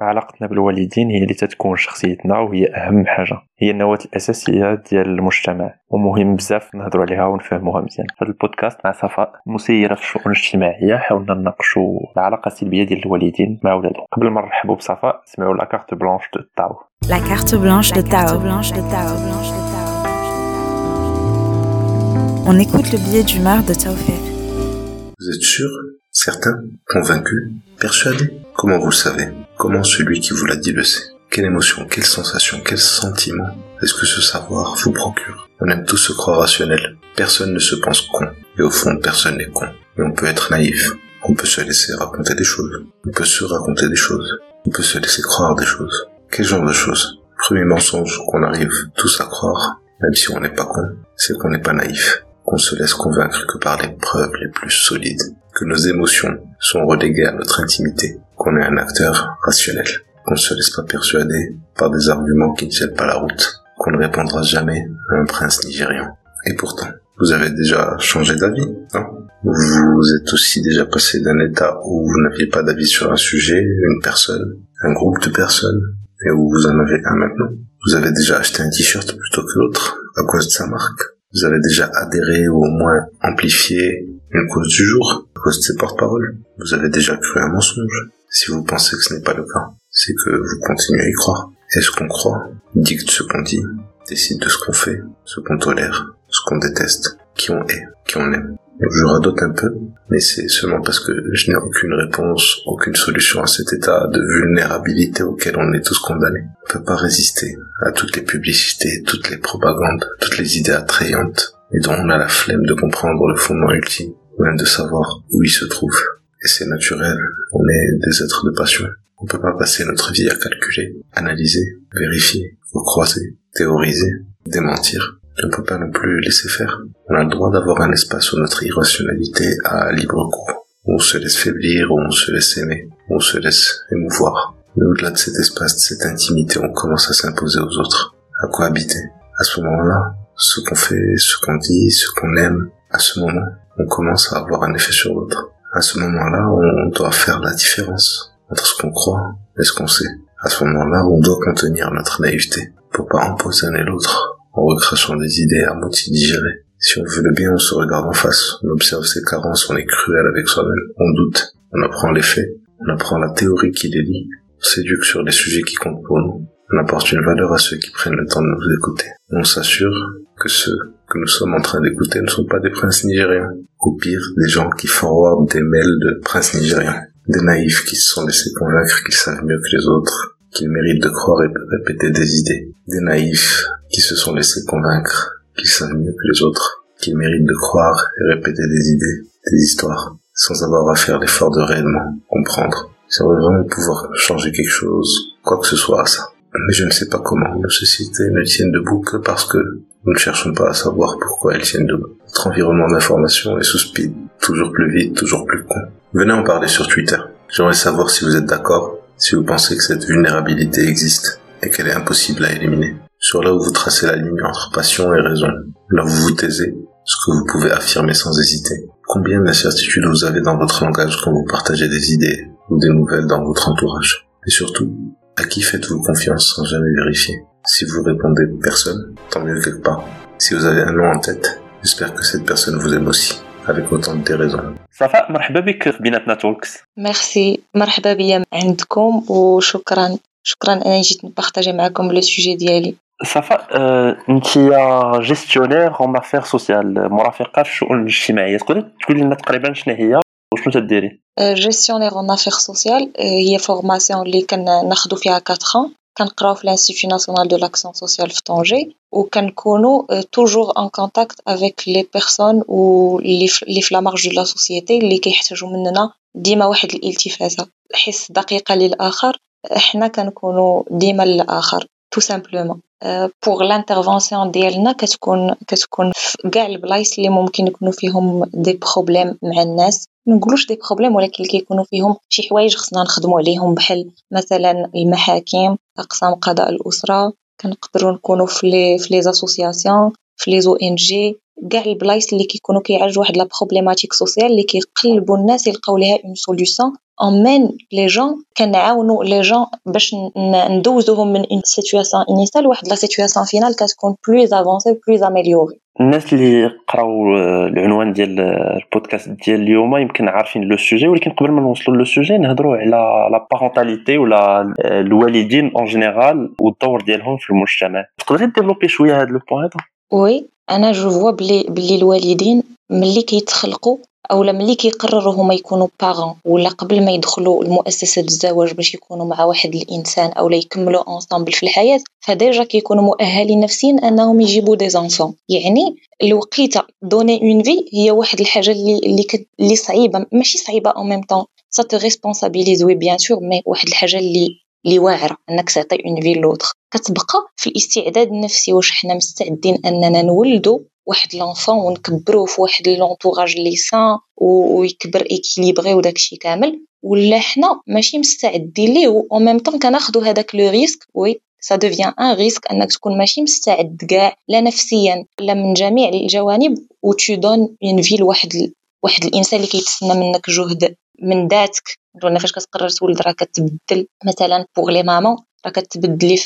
علاقتنا بالوالدين هي اللي تتكون شخصيتنا وهي أهم حاجة. هي النواة الأساسية ديال المجتمع ومهم بزاف نهضروا عليها ونفهموها مزيان. هذا البودكاست مع صفاء مسيرة في الشؤون الاجتماعية حاولنا نناقشوا العلاقة السلبية ديال الوالدين مع ولادهم. قبل ما نرحبوا بصفاء سمعوا la carte blanche de Tao la carte blanche de Tao On écoute le billet d'humeur de Taoufik. Vous êtes sûr? Certain Convaincu Persuadé Comment vous le savez? Comment celui qui vous l'a dit le sait? Quelle émotion, quelle sensation, quel sentiment est-ce que ce savoir vous procure? On aime tous se croire rationnel. Personne ne se pense con. Et au fond, personne n'est con. Et on peut être naïf. On peut se laisser raconter des choses. On peut se raconter des choses. On peut se laisser croire des choses. Quel genre de choses? Premier mensonge qu'on arrive tous à croire, même si on n'est pas con, c'est qu'on n'est pas naïf, qu'on se laisse convaincre que par les preuves les plus solides, que nos émotions sont reléguées à notre intimité, qu'on est un acteur rationnel, qu'on ne se laisse pas persuader par des arguments qui ne tiennent pas la route, qu'on ne répondra jamais à un prince nigérian. Et pourtant, vous avez déjà changé d'avis, non Vous êtes aussi déjà passé d'un état où vous n'aviez pas d'avis sur un sujet, une personne, un groupe de personnes, et où vous en avez un maintenant. Vous avez déjà acheté un t-shirt plutôt que l'autre à cause de sa marque. Vous avez déjà adhéré ou au moins amplifié une cause du jour cause de ses porte-paroles. Vous avez déjà cru un mensonge. Si vous pensez que ce n'est pas le cas, c'est que vous continuez à y croire. Et ce qu'on croit dicte ce qu'on dit, décide de ce qu'on fait, ce qu'on tolère, ce qu'on déteste, qui on est, qui on aime. Je radote un peu, mais c'est seulement parce que je n'ai aucune réponse, aucune solution à cet état de vulnérabilité auquel on est tous condamnés. On peut pas résister à toutes les publicités, toutes les propagandes, toutes les idées attrayantes, et dont on a la flemme de comprendre le fondement ultime, ou même de savoir où il se trouve. Et c'est naturel, on est des êtres de passion. On peut pas passer notre vie à calculer, analyser, vérifier, recroiser, théoriser, démentir. On ne peut pas non plus laisser faire. On a le droit d'avoir un espace où notre irrationalité a libre cours, on se laisse faiblir, on se laisse aimer, on se laisse émouvoir. Mais au-delà de cet espace, de cette intimité, on commence à s'imposer aux autres, à cohabiter. À ce moment-là, ce qu'on fait, ce qu'on dit, ce qu'on aime, à ce moment, on commence à avoir un effet sur l'autre. À ce moment-là, on doit faire la différence entre ce qu'on croit et ce qu'on sait. À ce moment-là, on doit contenir notre naïveté pour pas empoisonner l'autre en recrachant des idées à moitié digérées. Si on veut le bien, on se regarde en face, on observe ses carences, on est cruel avec soi-même, on doute, on apprend les faits, on apprend la théorie qui les lie, on s'éduque sur les sujets qui comptent pour nous, on apporte une valeur à ceux qui prennent le temps de nous écouter. On s'assure que ceux que nous sommes en train d'écouter ne sont pas des princes nigériens, ou pire, des gens qui forwardent des mails de princes nigériens, des naïfs qui se sont laissés convaincre qu'ils savent mieux que les autres, qu'ils méritent de croire et de répéter des idées, des naïfs qui se sont laissés convaincre qu'ils savent mieux que les autres, qu'ils méritent de croire et répéter des idées, des histoires, sans avoir à faire l'effort de réellement comprendre. J'aimerais vraiment pouvoir changer quelque chose, quoi que ce soit à ça. Mais je ne sais pas comment. Nos sociétés ne tiennent debout que parce que nous ne cherchons pas à savoir pourquoi elles tiennent debout. Notre environnement d'information est sous speed, toujours plus vite, toujours plus con. Venez en parler sur Twitter. J'aimerais savoir si vous êtes d'accord, si vous pensez que cette vulnérabilité existe et qu'elle est impossible à éliminer. Sur là où vous tracez la ligne entre passion et raison, là où vous vous taisez, ce que vous pouvez affirmer sans hésiter. Combien d'incertitudes vous avez dans votre langage quand vous partagez des idées ou des nouvelles dans votre entourage? Et surtout, à qui faites-vous confiance sans jamais vérifier? Si vous répondez personne, tant mieux quelque part. Si vous avez un nom en tête, j'espère que cette personne vous aime aussi, avec autant de déraison. صفاء مرحبا بك في بيناتنا Talks merci مرحبا بيا عندكم وشكرا شكرا أنني جيت نبارطاجي معكم le sujet ديالي. صفاء أنت gestionnaire en affaires sociales مرافقة في الشؤون الاجتماعية. تقدر تقول لنا تقريبا شنو هي وشنو تديري؟ gestionnaire en affaires sociales هي formation اللي كناخذوا فيها 4 ans. كنقراو في ال Institut National de l'Action Sociale في Tanger وكنكونوا toujours en contact avec les personnes اللي في la marge de la société اللي كيحتاجوا مننا ديما واحد الالتفاته حس دقيقة للآخر حنا كنكونوا ديما للآخر tout simplement pour l'intervention ديالنا كتكون كتكون في كاع البلايص اللي ممكن يكونوا فيهم des problèmes مع الناس. ما نقولوش des problèmes ولكن كيكونوا فيهم شي حوايج خصنا نخدموا عليهم بحال مثلا المحاكم أقسام قضاء الأسرة. كنقدروا نكونوا في les في les associations في les ONG كاع البلايص اللي كيكونوا كيعالجوا واحد la problématique sociale اللي كيقلبوا الناس يلقاو ليها une solution amener les jeunes كنعاونوا les jeunes باش ندوزوهم من une situation initiale لواحد la situation finale كتكون plus avancée plus améliorée الناس اللي قراو العنوان ديال البودكاست ديال اليوم يمكن عارفين le sujet ولكن قبل ما نوصلوا le sujet نهضروا على la parentalité ولا الوالدين en général والدور ديالهم في المجتمع. تقدري développer شوية هذا le point هذا oui أنا je vois بلي بلي الوالدين ملي كيتخلقوا أولا ملي كيقرروا هما يكونوا parents ولا قبل ما يدخلوا لمؤسسه الزواج باش يكونوا مع واحد الإنسان أولا يكملوا ensemble في الحياة ف déjà كيكونوا مؤهلين نفسيا أنهم يجيبوا des enfants يعني الوقيتة donner une vie هي واحد الحاجة اللي اللي, اللي صعيبة ماشي صعيبة en même temps ça te responsabilise bien sûr mais واحد الحاجة اللي اللي واعره أنك تعطي une vie l'autre كتبقى في الاستعداد النفسي واش حنا مستعدين أننا نولدوا واحد l'enfant ونكبروه في واحد l'entourage اللي sain ويكبر équilibré وداكشي كامل. ولا حنا ماشي مستعدين ليه؟ و ميم طون كناخذوا هذاك le risque oui ça devient un risque أنك تكون ماشي مستعد كاع لا نفسيا لا من جميع الجوانب. et tu donnes une vie لواحد واحد الإنسان اللي كيتسنى منك جهد. من ذاتك. ولا فاش كتقرر تولد راه كتبدل مثلا pour les mamans راه كتبدلي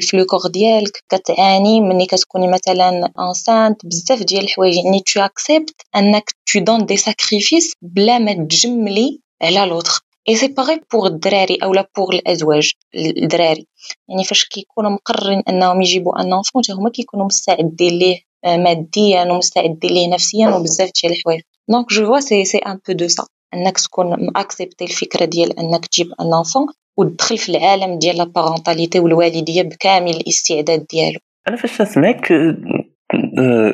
في le corps ديالك. كتعاني ملي كتكوني مثلا انسانت بزاف ديال الحوايج يعني tu acceptes أنك tu donnes des sacrifices بلا ما تجملي على l'autre et c'est pareil pour الدراري اولا pour الأزواج الدراري. يعني فاش كيكونوا مقررين أنهم يجيبوا un enfant هما كيكونوا مستعدين ليه ماديا ومستعدين ليه نفسيا وبزاف ديال الحوايج. donc je vois c'est c'est un peu de ça أنك تكون م accepté الفكرة ديال أنك تجيب un enfant ودخل في العالم ديال la parentalité والوالدية بكامل الاستعداد ديالو. أنا فاش نسمعك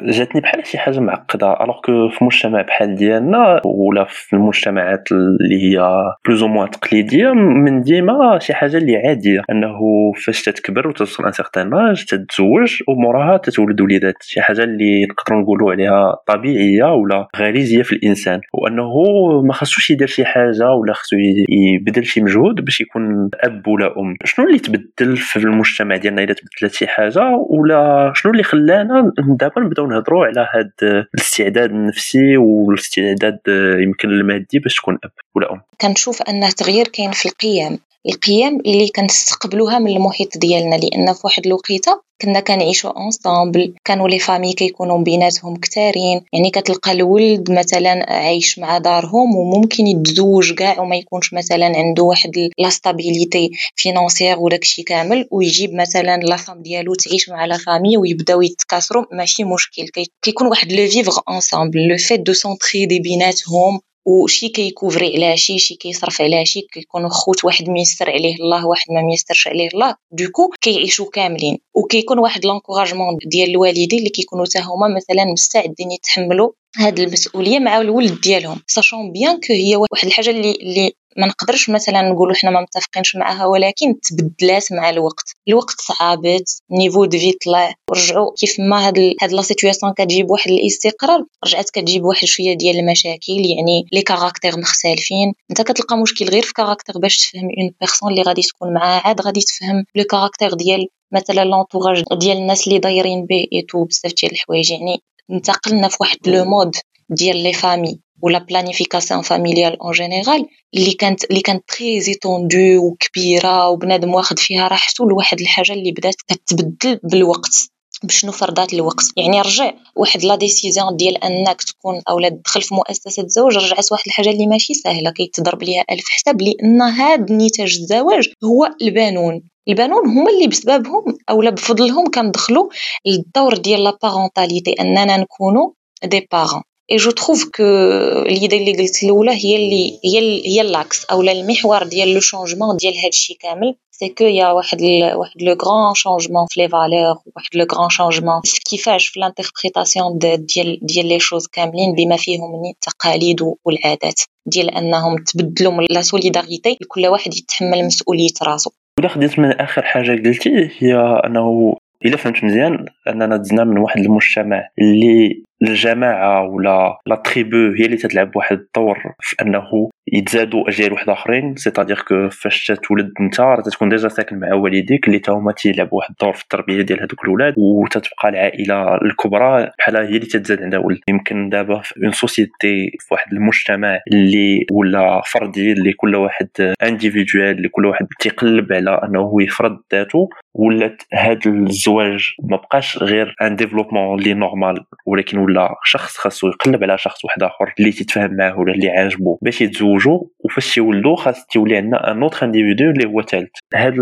جاتني بحال شي حاجة معقدة. alors que في مجتمع بحال ديالنا ولا في المجتمعات اللي هي plus ou moins تقليدية من ديما شي حاجة اللي عادية. أنه فاش تتكبر وتوصل ان سيغتان اج تتزوج وموراها تتولد وليدات. شي حاجة اللي نقدروا نقولوا عليها طبيعية ولا غريزية في الإنسان. وأنه ما خصوش يدير شي حاجة ولا خصو يبذل شي مجهود باش يكون أب ولا أم. شنو اللي تبدل في المجتمع ديالنا اذا تبدلت شي حاجة؟ ولا شنو اللي خلانا دابا نبداو نهضروا على هاد الاستعداد النفسي والاستعداد يمكن المادي باش تكون أب ولا أم. كنشوف أن تغيير كاين في القيم. القيم اللي كنستقبلوها من المحيط ديالنا. لأن في واحد الوقيتة كنا كنعيشوا ensemble كانوا les familles كيكونوا بيناتهم كثارين يعني كتلقى الولد مثلا عايش مع دارهم وممكن يتزوج كاع وما يكونش مثلا عنده واحد la stabilité financière وداكشي كامل. ويجيب مثلا la femme ديالو تعيش مع la famille ويبداو يتكاثروا. ماشي مشكل. كيكون واحد le vivre ensemble le fait de s'entraider بيناتهم وشي كي couvrir على شي شي كيصرف على شي كيكونوا خوت واحد ميسر عليه الله واحد ما ميسرش عليه الله. du coup كيعيشوا كاملين. وكيكون واحد l'encouragement ديال الوالدين اللي كيكونوا حتى هما مثلا مستعدين يتحملوا هاد المسؤولية مع الولد ديالهم. sachant bien que هي واحد الحاجة اللي اللي ما نقدرش مثلا نقولوا حنا ما متفقينش معها ولكن تبدلات مع الوقت. الوقت صعابت niveau de vie طلع ورجعوا كيف ما هاد هاد la situation كتجيب واحد الاستقرار رجعت كتجيب واحد شوية ديال المشاكل يعني les caractères مختلفين. انت كتلقى مشكل غير في caractère باش تفهم une personne اللي غادي تكون معاها عاد غادي تفهم le caractère ديال مثلا l'entourage ديال الناس اللي دايرين et tout بزاف ديال الحوايج. يعني انتقلنا في واحد le mode ديال les familles و la planification familiale en général اللي كانت اللي كانت très étendue وكبيره وبنادم واخد فيها راحته لواحد الحاجة اللي بدات كتبدل بالوقت بشنو فرضات الوقت يعني رجع واحد la décision ديال انك تكون اولا تدخل في مؤسسه الزواج رجعت واحد الحاجة اللي ماشي سهله كيتضرب ليها الف حساب لأن هاد نتاج الزواج هو les parents les parents هما اللي بسببهم اولا بفضلهم كندخلوا للدور ديال la parentalité اننا نكونوا des parents et je trouve que l'idée اللي قلت الاولى هي اللي هي هي l'axe اولا المحور ديال le changement ديال هادشي كامل c'est qu'il y a واحد ال واحد le grand changement في les valeurs واحد le grand changement كيفاش في l'interprétation ديال ديال les choses كاملين بما فيهم التقاليد والعادات ديال انهم تبدلوا من la solidarité كل واحد يتحمل مسؤوليه راسو ولا خديت من اخر حاجة قلتي هي انه الا فهمت مزيان اننا دزنا من واحد المجتمع اللي الجماعة ولا la tribu هي اللي تتلعب واحد الدور في انه يتزادوا اجيال واحد آخرين. c'est-à-dire que فاش تولد انت راه تكون déjà ساكن مع والديك اللي تا هما تيلعبوا واحد الدور في التربية ديال هذوك الاولاد وتتبقى العائلة الكبرى بحال هي اللي تتزاد عندها. ولد يمكن دابا في une société في واحد المجتمع اللي ولا فردي اللي كل واحد individuelle اللي كل واحد تيقلب على أنه يفرض ذاته. ولات هاد الزواج ما بقاش غير un développement اللي normal ولكن ولا شخص خاصو يقلب على شخص واحد آخر اللي تيتفاهم معاه ولا اللي عاجبو باش يتزوجوا وفاش تيولدوا خاص تولي عندنا un autre individu اللي هو ثالث هاد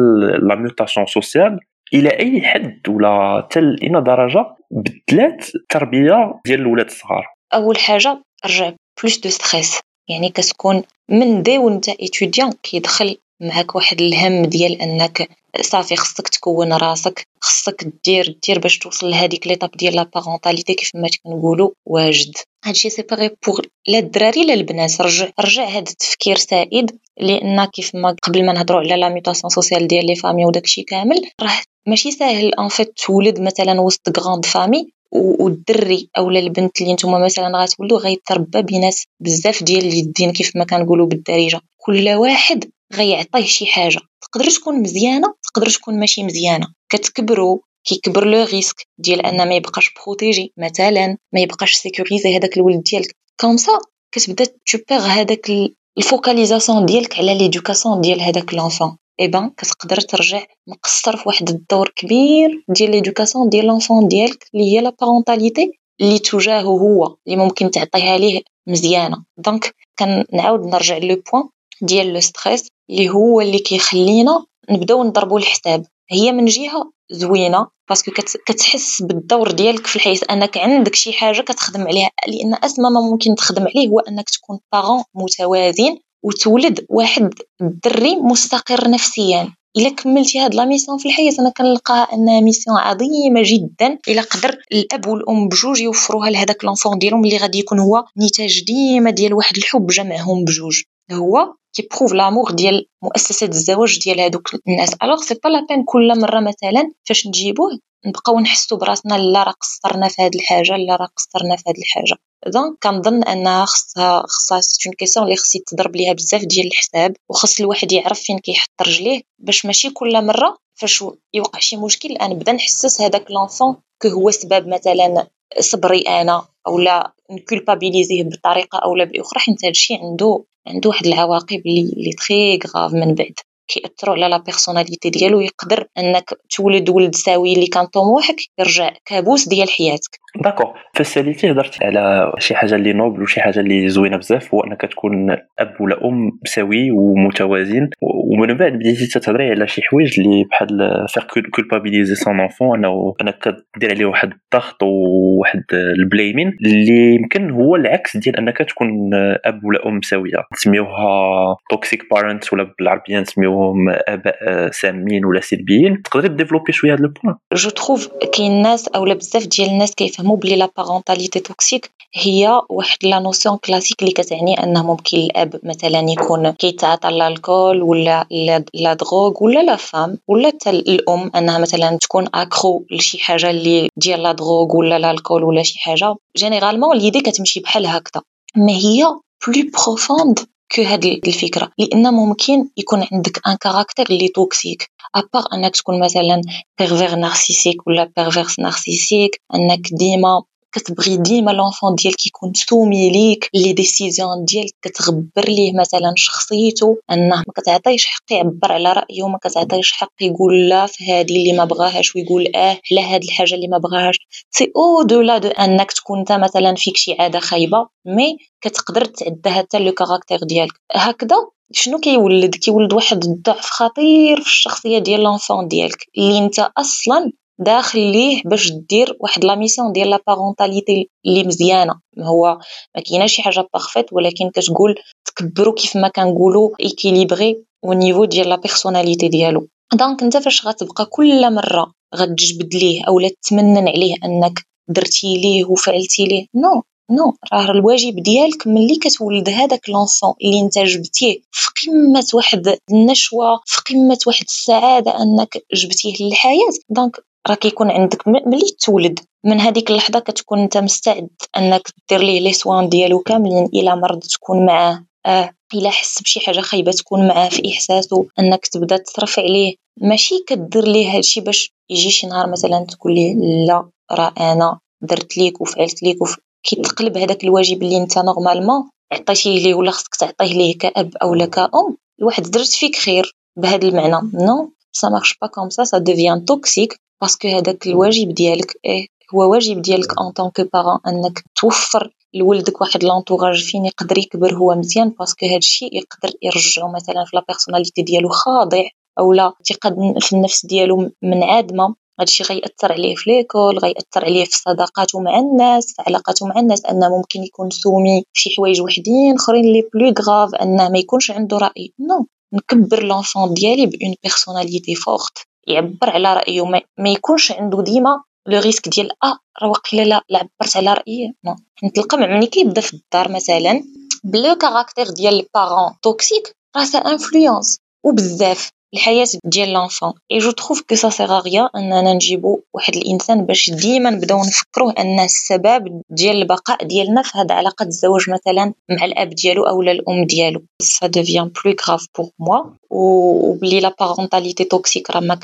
la mutation sociale إلى اي حد ولا حتى إلى درجه بدلات التربيه ديال الاولاد الصغار اول حاجة رجع بلوس دو ستريس يعني كتكون من دي وانت ايتوديان كيدخل معاك واحد الهم ديال أنك صافي خصك تكون راسك خصك دير دير باش توصل لهاديك ليطاب ديال لا بارونتاليتي كيف ما كنقولوا واجد. هادشي سي باغي بوغ لا الدراري لا البنات. رجع رجع هاد التفكير سائد لأن كيف ما قبل ما نهضروا على لا ميوتاسيون سوسيال ديال لي فامي وداكشي كامل راه ماشي ساهل ان فيت تولد مثلا وسط غراند فامي والدري اولا البنت اللي نتوما مثلا غتولدوا غيتربى بين بزاف ديال اليدين كيف ما كنقولوا بالدارجة. كل واحد غيعطيه شي حاجة. تقدر تكون مزيانة تقدر تكون ماشي مزيانة. كتكبروا كيكبر لو ريسك ديال أن ما يبقاش بروتيجي مثلا ما يبقاش سيكوريزي هذاك الولد ديالك. كوم سا كتبدا تو هذاك الفوكاليزاسيون ديالك على ليدوكاسيون ديال هذاك لونفون اي بان كتقدر ترجع مقصر في واحد الدور كبير ديال ليدوكاسيون ديال لونفون ديالك اللي هي لا بارونتاليتي اللي تجاهه هو اللي ممكن تعطيها ليه مزيانة. دونك كنعاود نرجع لو بوين ديال لو ستريس اللي هو اللي كيخلينا نبداو نضربوا الحساب. هي من جهة زوينة باسكو كتحس بالدور ديالك في الحياة أنك عندك شي حاجة كتخدم عليها. لأن أسمى ما ممكن تخدم عليه هو أنك تكون بارون متوازن وتولد واحد الدري مستقر نفسيا. إلا كملتي هاد لا ميسيون في الحياة أنا كنلقاها أنها ميسيون عظيمة جدا. إلا قدر الأب والأم بجوج يوفروها لهداك لونفون ديالهم اللي غادي يكون هو نتاج ديما ديال واحد الحب جمعهم بجوج. هو كيبروف لامور ديال مؤسسه الزواج ديال هذوك الناس. الوغ سي با لا بين كل مرة مثلا فاش نجيبوه نبقاو نحسوا براسنا لا راه قصرنا في هذه الحاجة لا راه قصرنا في هذه الحاجة. دونك كنظن أنها خصها خصها سي اون كيسيون اللي خص يتضرب ليها بزاف ديال الحساب وخص الواحد يعرف فين كيحط رجليه باش ماشي كل مرة فاش يوقع شي مشكل أنا نبدا نحسس هذاك لونفون هو سبب مثلا صبري أنا أو لا نكولبابيليزيه بطريقة أو لا بأخرى حيت هادشي عنده عنده واحد العواقب اللي تري غاف من بعد. كيأثروا على لا بيرسوناليتي ديالو يقدر أنك تولد ولد ساوي اللي كان طموحك يرجع كابوس ديال حياتك. داكور فاش ساليتي هضرتي على شي حاجة اللي نوبل وشي حاجة اللي زوينة بزاف هو أنك تكون أب ولا أم سوي ومتوازن. ومن بعد بديتي تهضري على شي حوايج اللي بحال فير كولبابيليزي سون انفون أنه أنك كدير عليه واحد الضغط وواحد البليمين اللي يمكن هو العكس ديال أنك تكون أب ولا أم سوية. نسميوها توكسيك بارنت ولا بالعربية نسميوهم اباء سامين ولا سلبيين تقدري ديفلوبي شوية هذا البوان جو تروف كاين ناس اولا بزاف ديال الناس كيفهموا بلي لا بارونتاليتي توكسيك هي واحد لا نوسيون كلاسيك اللي كتعني انه ممكن الاب مثلا يكون كيتعاطى الكول ولا لا دروغ ولا لا فام ولا حتى الام انها مثلا تكون اكرو لشي حاجة اللي ديال لا دروغ ولا الكول ولا شي حاجة جينيرالمون ليدي كتمشي بحال هكذا ما هي بلو بروفوند كو هاد الفكرة لأن ممكن يكون عندك ان كاركتير اللي توكسيك ابار انك تكون مثلا بيرفير نارسيسيك ولا بيرفيرس نارسيسيك إنك ديما كتبغي ديما لونفون ديالك يكون سومي ليك لي ديسيزيون ديالك كتغبر ليه مثلا شخصيته أنه ما كتعطيش حق يعبر على رأيه وما كتعطيش حق يقول لا في هذه اللي ما بغاهاش ويقول آه على هذه الحاجة اللي ما بغاهاش. سي أو دولا دو أنك تكون انت مثلا فيك شي عادة خايبة مي كتقدر تعدها حتى لو كاركتير ديالك. هكذا شنو كيولد؟ كيولد واحد الضعف خطير في الشخصية ديال لونفون ديالك اللي انت أصلا داخل ليه باش دير واحد لا ميسيون ديال لا بارونتاليتي اللي مزيانة. هو ما كايناش شي حاجة بارفيت ولكن كتقول تكبروا كيف ما كنقولوا ايكيليبري أو نيفو ديال لا بيرسوناليتي ديالو. دونك انت فاش غتبقى كل مرة غتجبد ليه اولا تمنن عليه أنك درتي ليه وفعلتي ليه؟ نو نو راه الواجب ديالك ملي كتولد هذاك لونفون اللي انت جبتيه. في قمة واحد النشوة في قمة واحد السعادة أنك جبتيه للحياة. دونك راه كيكون عندك ملي تولد من هذيك اللحظة كتكون انت مستعد انك دير ليه لي سوان ديالو كاملين إلى مرض تكون معاه. آه إلا حس بشي حاجة خايبة تكون معاه في احساسه إنك تبدأ تصرف عليه ماشي كدير ليه هادشي باش يجي شي نهار مثلا تقول ليه لا راه أنا درت ليك وفعلت ليك وف... كيتقلب هذاك الواجب اللي أنت نورمالمون عطيتيه ليه ولا خصك تعطيه ليه كأب أو كأم. الواحد درت فيك خير بهذا المعنى. نو سا مارش با كوم سا سا ديفيان توكسيك باسكو هذاك الواجب ديالك إيه هو واجب ديالك ان طون كو بارون إنك توفر لولدك واحد لونطوراج فين يقدر يكبر هو مزيان باسكو هذا الشيء يقدر يرجعو مثلا في لا بيرسوناليتي ديالو خاضع اولا الثقة في النفس ديالو منعدمه هادشي غيأثر عليه في ليكول غيأثر عليه في صداقاته مع الناس في علاقاته مع الناس انه ممكن يكون سومي في حوايج وحدين آخرين لي بلو غراف انه ما يكونش عنده رأي. نو نكبر لونفون ديالي بون بيرسوناليتي فورت يعبر على رأيه. ما يكونش عنده ديما لو ريسك ديال آه راه واقيلا لا عبرت على رأيي. نو نتلقى مع ملي كيبدا في الدار مثلا ب le caractère ديال ال parent toxique راه ça influence وبزاف. الحياة ديال l'enfant et je trouve que ça sert à rien اننا نجيبو واحد الإنسان باش ديما نبداو نفكروه أن السبب ديال البقاء ديالنا في هاد علاقة الزواج مثلا مع الأب ديالو أو الأم ديالو. ça devient plus grave pour moi وبلي la parentalité toxique راه ما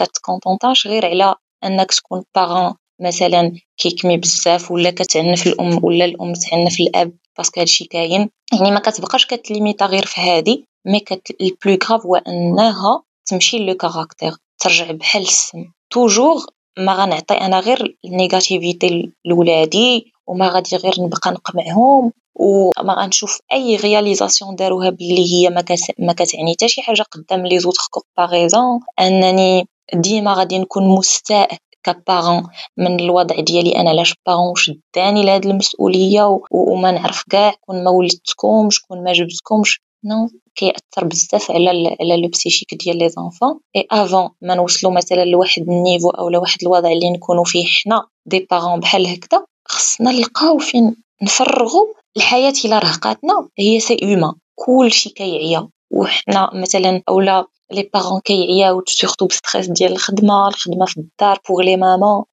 غير على أنك تكون parent مثلا كيكمي بزاف ولا كتعنف الأم ولا الأم تعنف الأب parce que هادشي كاين. يعني ما كتبقاش كت limiter غير في هادي. mais كت ال plus grave هو أنها تمشي le caractère ترجع بحال السم toujours ما غنعطي أنا غير ال négativité لولادي وما غادي غير نبقى نقمعهم وما غنشوف أي réalisation داروها باللي هي ما, كتعني حتى شي حاجة قدام les autres comparaison أنني ديما غادي نكون مستاء ك parent من الوضع ديالي أنا علاش parent شداني لهاد المسؤولية وما نعرف كاع كون ما ولدتكمش كون ما جبتكمش. non كيأثر بزاف على على le psychique ديال les enfants et avant ما نوصلو مثلا لواحد niveau أو لواحد الوضع اللي نكونو فيه حنا des parents بحال هكذا خصنا نلقاو فين نفرغو الحياة الا رهقاتنا. هي c'est humain كلشي كيعيا. وحنا مثلا اولا les parents كيعياو surtout ب stress ديال الخدمة الخدمة في الدار pour les mamans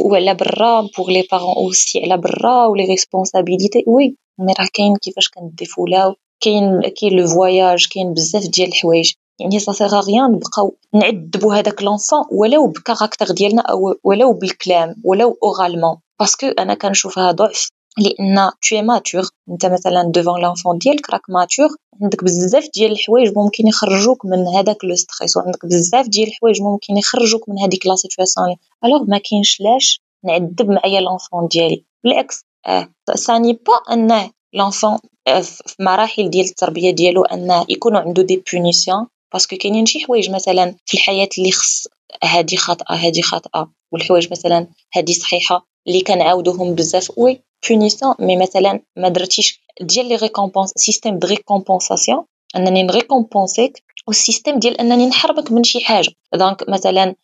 وعلى برا pour les parents aussi على برا و les responsabilités oui mais راه كاين كيفاش كن défoul او كاين كاين le voyage كاين بزاف ديال الحوايج. يعني sert à rien نبقاو نعذبوا هذاك l'enfant ولو ب caractère ديالنا أو ولو بالكلام ولو oralement parce que أنا كنشوفها ضعف لأن t'es mature أنت مثلا devant l'enfant ديالك راك mature عندك بزاف ديال الحوايج ممكن يخرجوك من هذاك le stress وعندك بزاف ديال الحوايج ممكن يخرجوك من هذيك la situation alors ما كاينش لاش نعذب معايا l'enfant ديالي. بالعكس آه ça n'est pas انه l'enfant في مراحل ديال التربية ديالو انه يكونوا عنده des punitions parce que كاينين شي حوايج مثلا في الحياة اللي خص هادي خاطئه هادي خاطئه والحوايج مثلا هادي صحيحة اللي كنعاودوهم بزاف oui punition mais مثلا ما درتيش ديال les récompenses système de récompensation أنني ن récompenser ك وال système ديال أنني نحرمك من شي حاجة. donc مثلا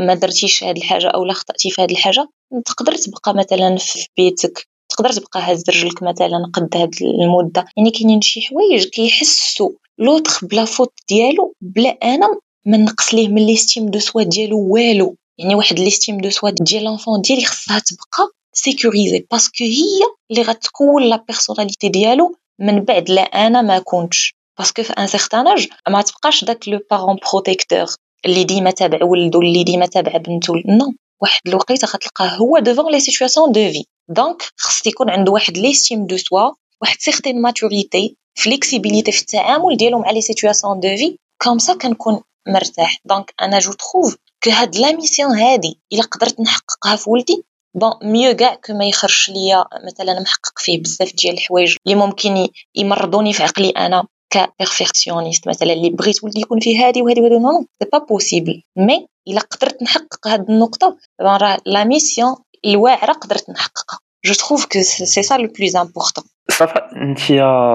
ما درتيش هاد الحاجة أو لا خطأتي في هاد الحاجة تقدر تبقى مثلا في بيتك. تقدر تبقى هاز رجلك مثلا قد هاد المدة. يعني كاينين شي حوايج كيحسوا l'autre ب la faute ديالو بلا أنا ما نقص ليه من l'estime de soi ديالو والو. يعني واحد l'estime de soi ديال l'enfant ديالي خصها تبقى sécurisée parce que هي اللي غتكون la personnalité ديالو من بعد لا أنا ما كنتش. parce que في un certain âge ما تبقاش داك le parent protecteur اللي ديما تابع ولدو اللي ديما تابع بنتو. non واحد الوقيتة غتلقاه هو devant les situations de vie donc خص يكون عنده واحد l'estime de soi واحد certaine maturité flexibilité في التعامل ديالو مع les situations de vie comme ça كنكون مرتاح. donc أنا je trouve que هاد la mission هادي إلا قدرت نحققها في ولدي bon mieux كاع que ما يخرج ليا مثلا محقق فيه بزاف ديال الحوايج اللي ممكن يمرضوني في عقلي أنا ك perfectionniste مثلا اللي بغيت ولدي يكون فيه هادي وهادي وهادي. non c'est pas possible mais إلا قدرت نحقق هاد النقطة راه la mission الواعره قدرت نحققها je trouve que c'est ça le plus important ça va أنت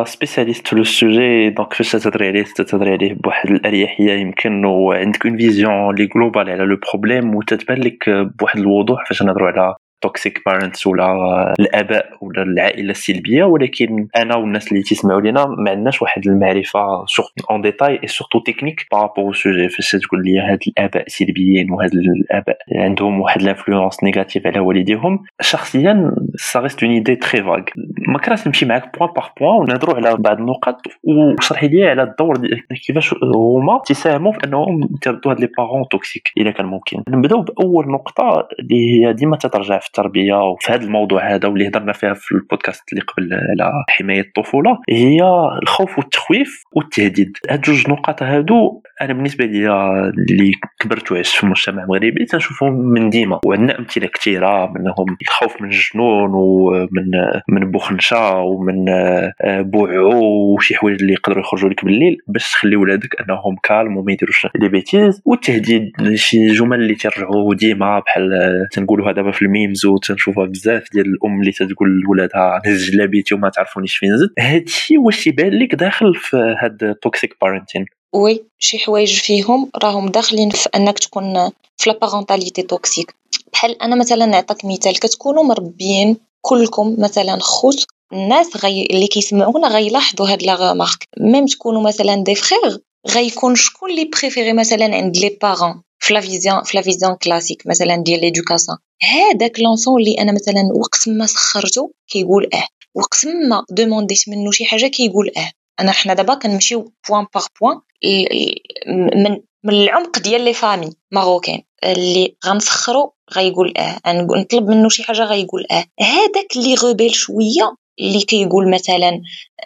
spécialiste le sujet donc فاش تهضري عليه تهضري عليه بواحد الأريحية يمكن وعندك une vision globale على le problème وتتبان لك بواحد الوضوح فاش نهضروا على toxic parents ولا الآباء ولا العائلة السلبية ولكن أنا والناس اللي تسمعوا لينا ما عندناش واحد المعرفة en détail et surtout technique par rapport sujet فاش تقول لي هاد الآباء سلبيين وهاد الآباء عندهم واحد ال influence négative على والديهم. شخصيا ça reste une idée très vague ما كرهتش نمشي معاك point par point ونهضروا على بعض النقط وشرحي لي على الدور كيفاش هما تساهموا في أنهم يتردوا هاد les parents toxiques إذا كان ممكن؟ نبداو بأول نقطة اللي هي ديما تترجع في التربية وفي هذا الموضوع هذا واللي هضرنا فيها في البودكاست اللي قبل على حماية الطفولة هي الخوف والتخويف والتهديد. هاد جوج نقاط هادو أنا بالنسبة لي اللي كبرت وعشت في المجتمع المغربي تنشوفهم من ديما. وعندنا أمثلة كثيره منهم الخوف من الجنون ومن من بوخنشه ومن آه، بوعو وشي حوايج اللي يقدروا يخرجوا لك بالليل باش تخلي ولادك أنهم calmes وما يديروش les bêtises والتهديد شي جمل اللي ترجعوا ديما بحال تنقولوها دابا في ال memes وتنشوفها بزاف ديال الأم اللي تقول لولادها نهز جلابيتي وما تعرفونيش فين زدت هادشي واش يبان لك داخل في هاد toxic parenting oui شي حوايج فيهم راهم داخلين في أنك تكون في la parentalité toxique بحال أنا مثلا نعطيك مثال كتكونوا مربيين كلكم مثلا خوت الناس غي اللي كيسمعونا غيلاحظوا هاد la même تكونوا مثلا des frères غيكون شكون le préféré مثلا عند les parents في la vision في la vision classique مثلا ديال l'éducation هذاك l'enfant اللي أنا مثلا وقت ما سخرته كيقول آه وقت ما demander ت منه شي حاجة كيقول آه. أنا حنا دابا كنمشيو point par point من من العمق ديال les familles marocaines اللي غنسخرو غيقول آه نطلب منه شي حاجة غيقول آه. هذاك اللي rebelle شوية اللي كيقول مثلا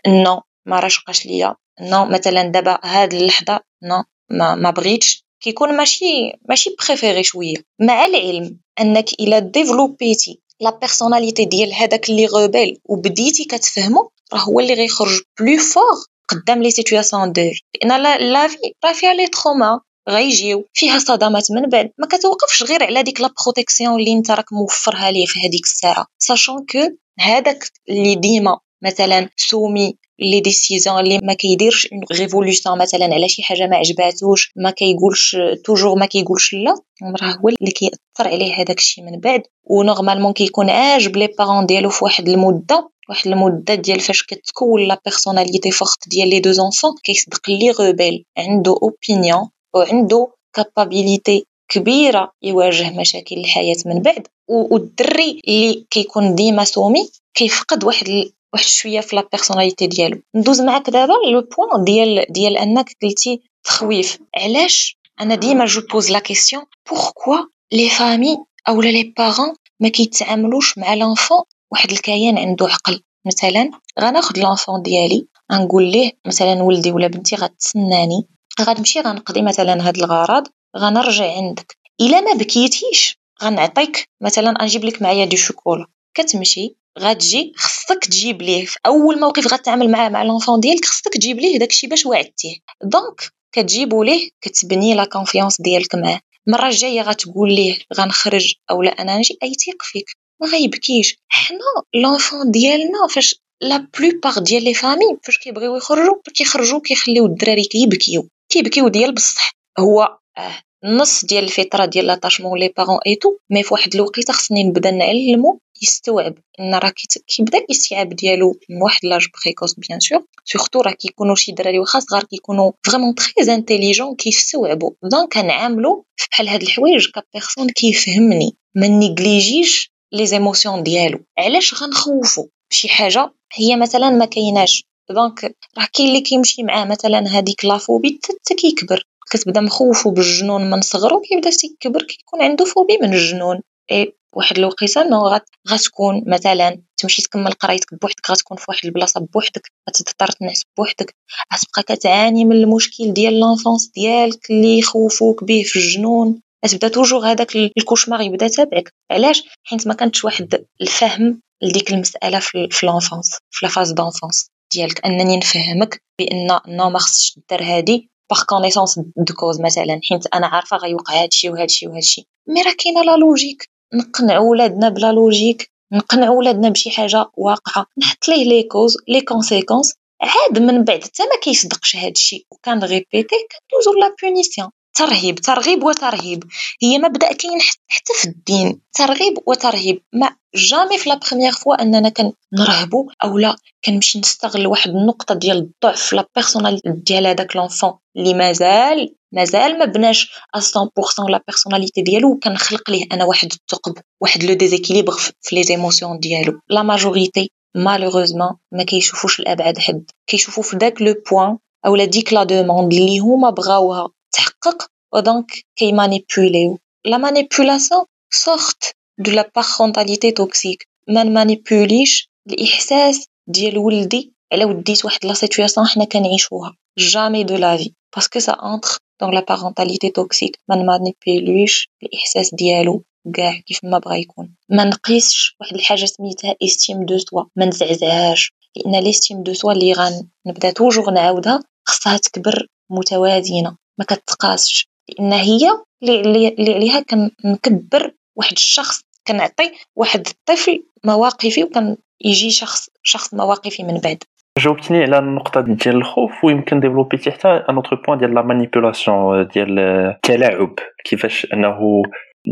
non ما راشقاش ليا. non مثلا دابا هاد اللحظة non ما, ما بغيتش. كيكون ماشي ماشي préféré شوية. مع العلم أنك إلا développ يتي la personnalité ديال هذاك اللي rebelle وبديتي كتفهمو راه هو اللي غيخرج plus fort قدام les situations de لأن la vie راه فيها les traumas. غيجيو فيها صدمات من بعد. ما كتوقفش غير على ديك la protection اللي أنت راك موفرها ليه في هذيك الساعة. sachant que هذاك اللي ديما مثلا soumis les décisions اللي ما كيديرش révolution مثلا على شي حاجة ما عجباتوش ما كيقولش toujours ما كيقولش لا راه هو اللي كيأثر عليه هذاك الشيء من بعد و normalement كيكون عاجب les parents ديالو في واحد المده واحد المده ديال فاش كتكون la personnalité forte ديال les deux enfants كيصدق le rebelle عنده opinion وعنده capabilité كبيره يواجه مشاكل الحياة من بعد والدري اللي كيكون ديما soumis كيفقد واحد واحد شوية في la personnalité ديالو. ندوز معاك دابا le point ديال ديال أنك قلتي تخويف. علاش؟ أنا ديما je pose la question pourquoi les familles ou les parents ما كيتعاملوش مع l'enfant واحد الكيان عنده عقل؟ مثلا غناخد l'enfant ديالي غنقول ليه مثلا ولدي ولا بنتي غتسناني غنمشي غنقضي مثلا هاد الغرض غنرجع عندك. إلا ما بكيتيش غنعطيك مثلا نجيب لك معايا du chocolat كتمشي غتجي خصك تجيب ليه. في أول موقف غتعامل معاه مع l'enfant ديالك خصك تجيب ليه داكشي باش وعدتيه. donc كتجيبو ليه كتبني la confiance ديالك معاه. المرة الجاية غتقول ليه غنخرج أو لا أنا نجي غيتيق فيك. ما غيبكيش. حنا l'enfant ديالنا فاش la plupart ديال les familles فاش كيبغيو يخرجوا كيخرجوا كيخليو الدراري كيبكيو. كيبكيو ديال بصح. هو آه النص ديال الفطرة ديال l'attachement les parents et tout mais في واحد الوقيتة خصني نبدأ نعلمو يستوعب إن راه كيبدا الاستيعاب ديالو من واحد l'âge précoce bien sûr. surtout راه كيكونوا شي دراري واخا صغار كيكونوا vraiment très intelligents كيستوعبوا. donc كنعاملو بحال هاد الحوايج ك personne كيفهمني. ما ن néglig يش les émotions ديالو. علاش غنخوفو؟ شي حاجة هي مثلا ما كايناش. donc راه كاين اللي كيمشي معاه مثلا هذيك la phobie حتى كيكبر. كتبدا مخوفو بالجنون من صغرو كيبدا تيكبر كيكون عنده phobie من الجنون. اي واحد الوقيته انه غتكون مثلا تمشي تكمل قرايتك بوحدك غتكون في واحد البلاصة بوحدك غتضطر تنعس بوحدك. غتبقى كتعاني من المشكل ديال l'enfance ديالك اللي يخوفوك به في الجنون. غتبدا toujours هذاك ال cauchemar يبدا تابعك علاش؟ حيت ما كانتش واحد الفهم لديك المسألة في l'enfance في la phase d'enfance ديالك. أنني نفهمك بأن non ما خصش دير هادي par connaissance de cause مثلا حيت أنا عارفة غيوقع هادشي وهادشي وهادشي. mais راه كاينة la logique نقنعوا ولادنا بلا logique نقنعوا ولادنا بشي حاجة واقعة. نحط ليه les causes les conséquences عاد من بعد حتى ما كيصدقش هادشي. وكان répété كندوزو la punition ترهيب ترغيب وترهيب. هي مبدا كاين حتى في الدين. ترغيب وترهيب. ما jamais في la première fois أننا كنرهبوا أو لا كنمشي نستغل واحد النقطة ديال الضعف في la personnalité ديال هذاك l'enfant اللي مازال مازال ما بناش 100% la personnalité ديالو وكنخلق ليه أنا واحد الثقب واحد le déséquilibre في les émotions ديالو. la majorité malheureusement ما كيشوفوش الابعد حد. كيشوفوا في داك le point اولا ديك la demande اللي هما بغاوها. تحقق. و donc كي manipul يو la manipulation sorte de la parentalité toxique ما ن manipul يش الاحساس ديال ولدي على وديت واحد la situation حنا كنعيشوها jamais de la vie parce que ça entre dans la parentalité toxique ما ن manipul يش الاحساس ديالو كاع كيف ما بغا يكون ما نقيسش واحد الحاجة سميتها estime de soi ما نزعزعهاش لأن l'estime de soi اللي غنبدا toujours نعاودها خصها تكبر متوازنه ما كتقاسش لأن هي اللي عليها كنكبر واحد الشخص كنعطي واحد الطفل مواقفي وكان يجي شخص شخص مواقفي من بعد. جاوبتني على النقطة ديال الخوف ويمكن développ يتي حتى un autre point ديال la manipulation ديال التلاعب كيفاش أنه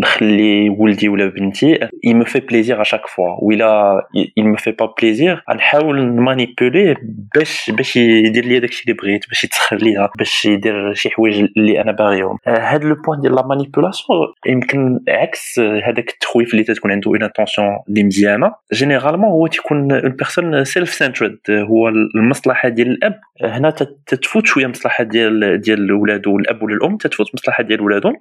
نخلي ولدي ولا بنتي il me fait plaisir à chaque fois. ولا il me fait pas plaisir غنحاول ن manipul يه باش باش يدير لي داكشي اللي بغيت باش يتسخر ليها باش يدير شي حوايج اللي أنا باغيهم. هاد le point ديال la manipulation يمكن عكس هذاك التخويف اللي تتكون عنده une intention اللي مزيانه généralement هو تيكون une personne self-centered هو المصلحة ديال الأب. هنا تتفوت شوية مصلحة ديال ديال ولادو الاب ولا الام تتفوت مصلحة ديال ولادهم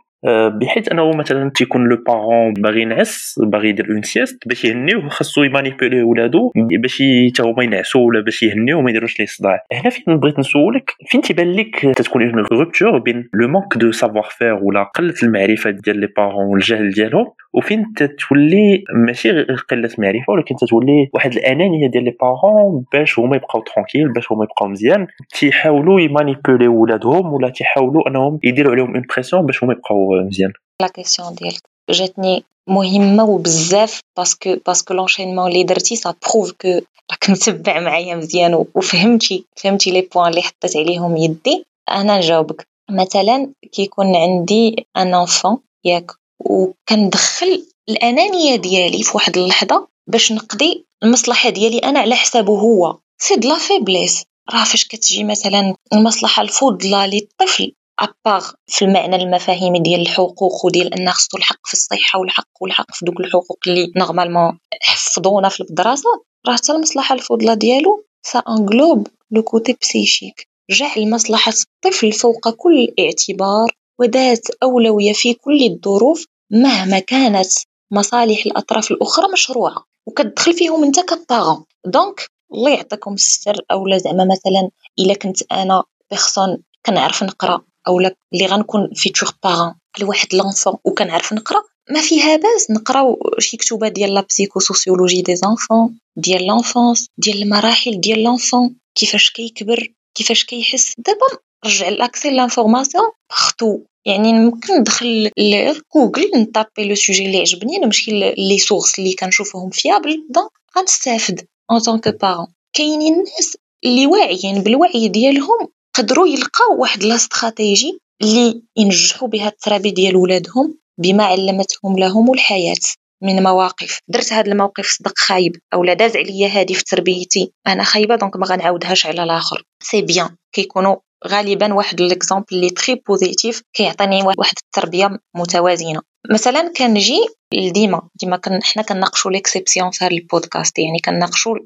بحيث أنه مثلا تيكون le parent باغي ينعس باغي يدير une sieste باش يهنيوه خاصو ي manipul ي ولادو باش حتى هما ينعسوا ولا باش يهنيو وما يديروش ليه صداع. هنا فين بغيت نسولك فين تيبان لك تتكون une rupture بين le manque de savoir-faire ولا قلة المعرفة ديال les parents والجهل ديالهم وفين تتولي ماشي غير قلة معرفه ولكن تتولي واحد الأنانية ديال les parents باش هما يبقاو tranquilles باش هما يبقاو مزيان. تيحاولوا ي manipuler ولادهم ولا تيحاولوا انهم يديروا عليهم une pression باش هما يبقاو مزيان؟ لا question ديالك جاتني مهمة وبزاف parce que parce que l'enchaînement اللي درتي ça prouve que راك متبع معايا مزيان وفهمتي فهمتي les points اللي حطيت عليهم يدي. أنا نجاوبك مثلا كيكون عندي un enfant ياك وكندخل الأنانية ديالي في واحد اللحظة باش نقضي المصلحة ديالي أنا على حسابه هو. c'est de la faiblesse راه فاش كتجي مثلا المصلحة الفضلى للطفل à part في المعنى المفاهيمي ديال الحقوق وديال ان خصو الحق في الصحة والحق والحق في دوك الحقوق اللي normalement حفظونا في المدرسة راه حتى المصلحة الفضلى ديالو ça englobe le côté psychique جعل مصلحه الطفل فوق كل اعتبار وذات أولوية في كل الظروف مهما كانت مصالح الأطراف الأخرى مشروعة وكتدخل فيهم أنت ك parent donc الله يعطيكم السر اولا زعما مثلا إلا كنت أنا personne كنعرف نقرأ اولا اللي غنكون futur parent لواحد l'enfant وكنعرف نقرأ. ما فيها باس نقراو شي كتوبة ديال la psychosociologie des enfants ديال l'enfance ديال المراحل ديال l'enfant كيفاش كيكبر كيفاش كيحس. دابا رجع l'accès l'information partout يعني ممكن ندخل لجوجل ن taper le sujet اللي عجبني نمشي les sources اللي كنشوفهم fiables donc غنستافد. en tant que parent كاينين الناس اللي واعيين بالوعي ديالهم قدروا يلقاو واحد la stratégie اللي ينجحوا بها التربيه ديال ولادهم بما علمتهم لهم الحياة. من مواقف. درت هذا الموقف صدق خايب أو لا داز عليا هذه في تربيتي. أنا خايبة donc ما غنعاودهاش على الآخر. c'est bien كيكونوا غالبا واحد l'exemple اللي très positif كيعطيني واحد التربية متوازنة. مثلا كنجي ديما ديما كن حنا كنناقشوا les exceptions في هذا البودكاست يعني كنناقشوا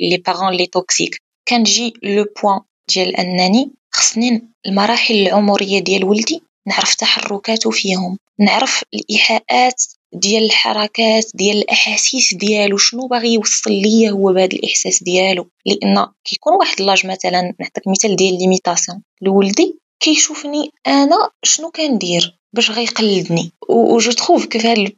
les parents les toxiques كنجي le point ديال أنني خصني المراحل العمرية ديال ولدي نعرف تحركاته فيهم. نعرف الإيحاءات ديال الحركات ديال الأحاسيس ديالو شنو باغي يوصل ليا هو بهذا الإحساس ديالو. لأن كيكون واحد l'âge مثلا نعطيك مثال ديال l'imitation. لولدي كيشوفني أنا شنو كندير باش غيقلدني. و je trouve que في هذا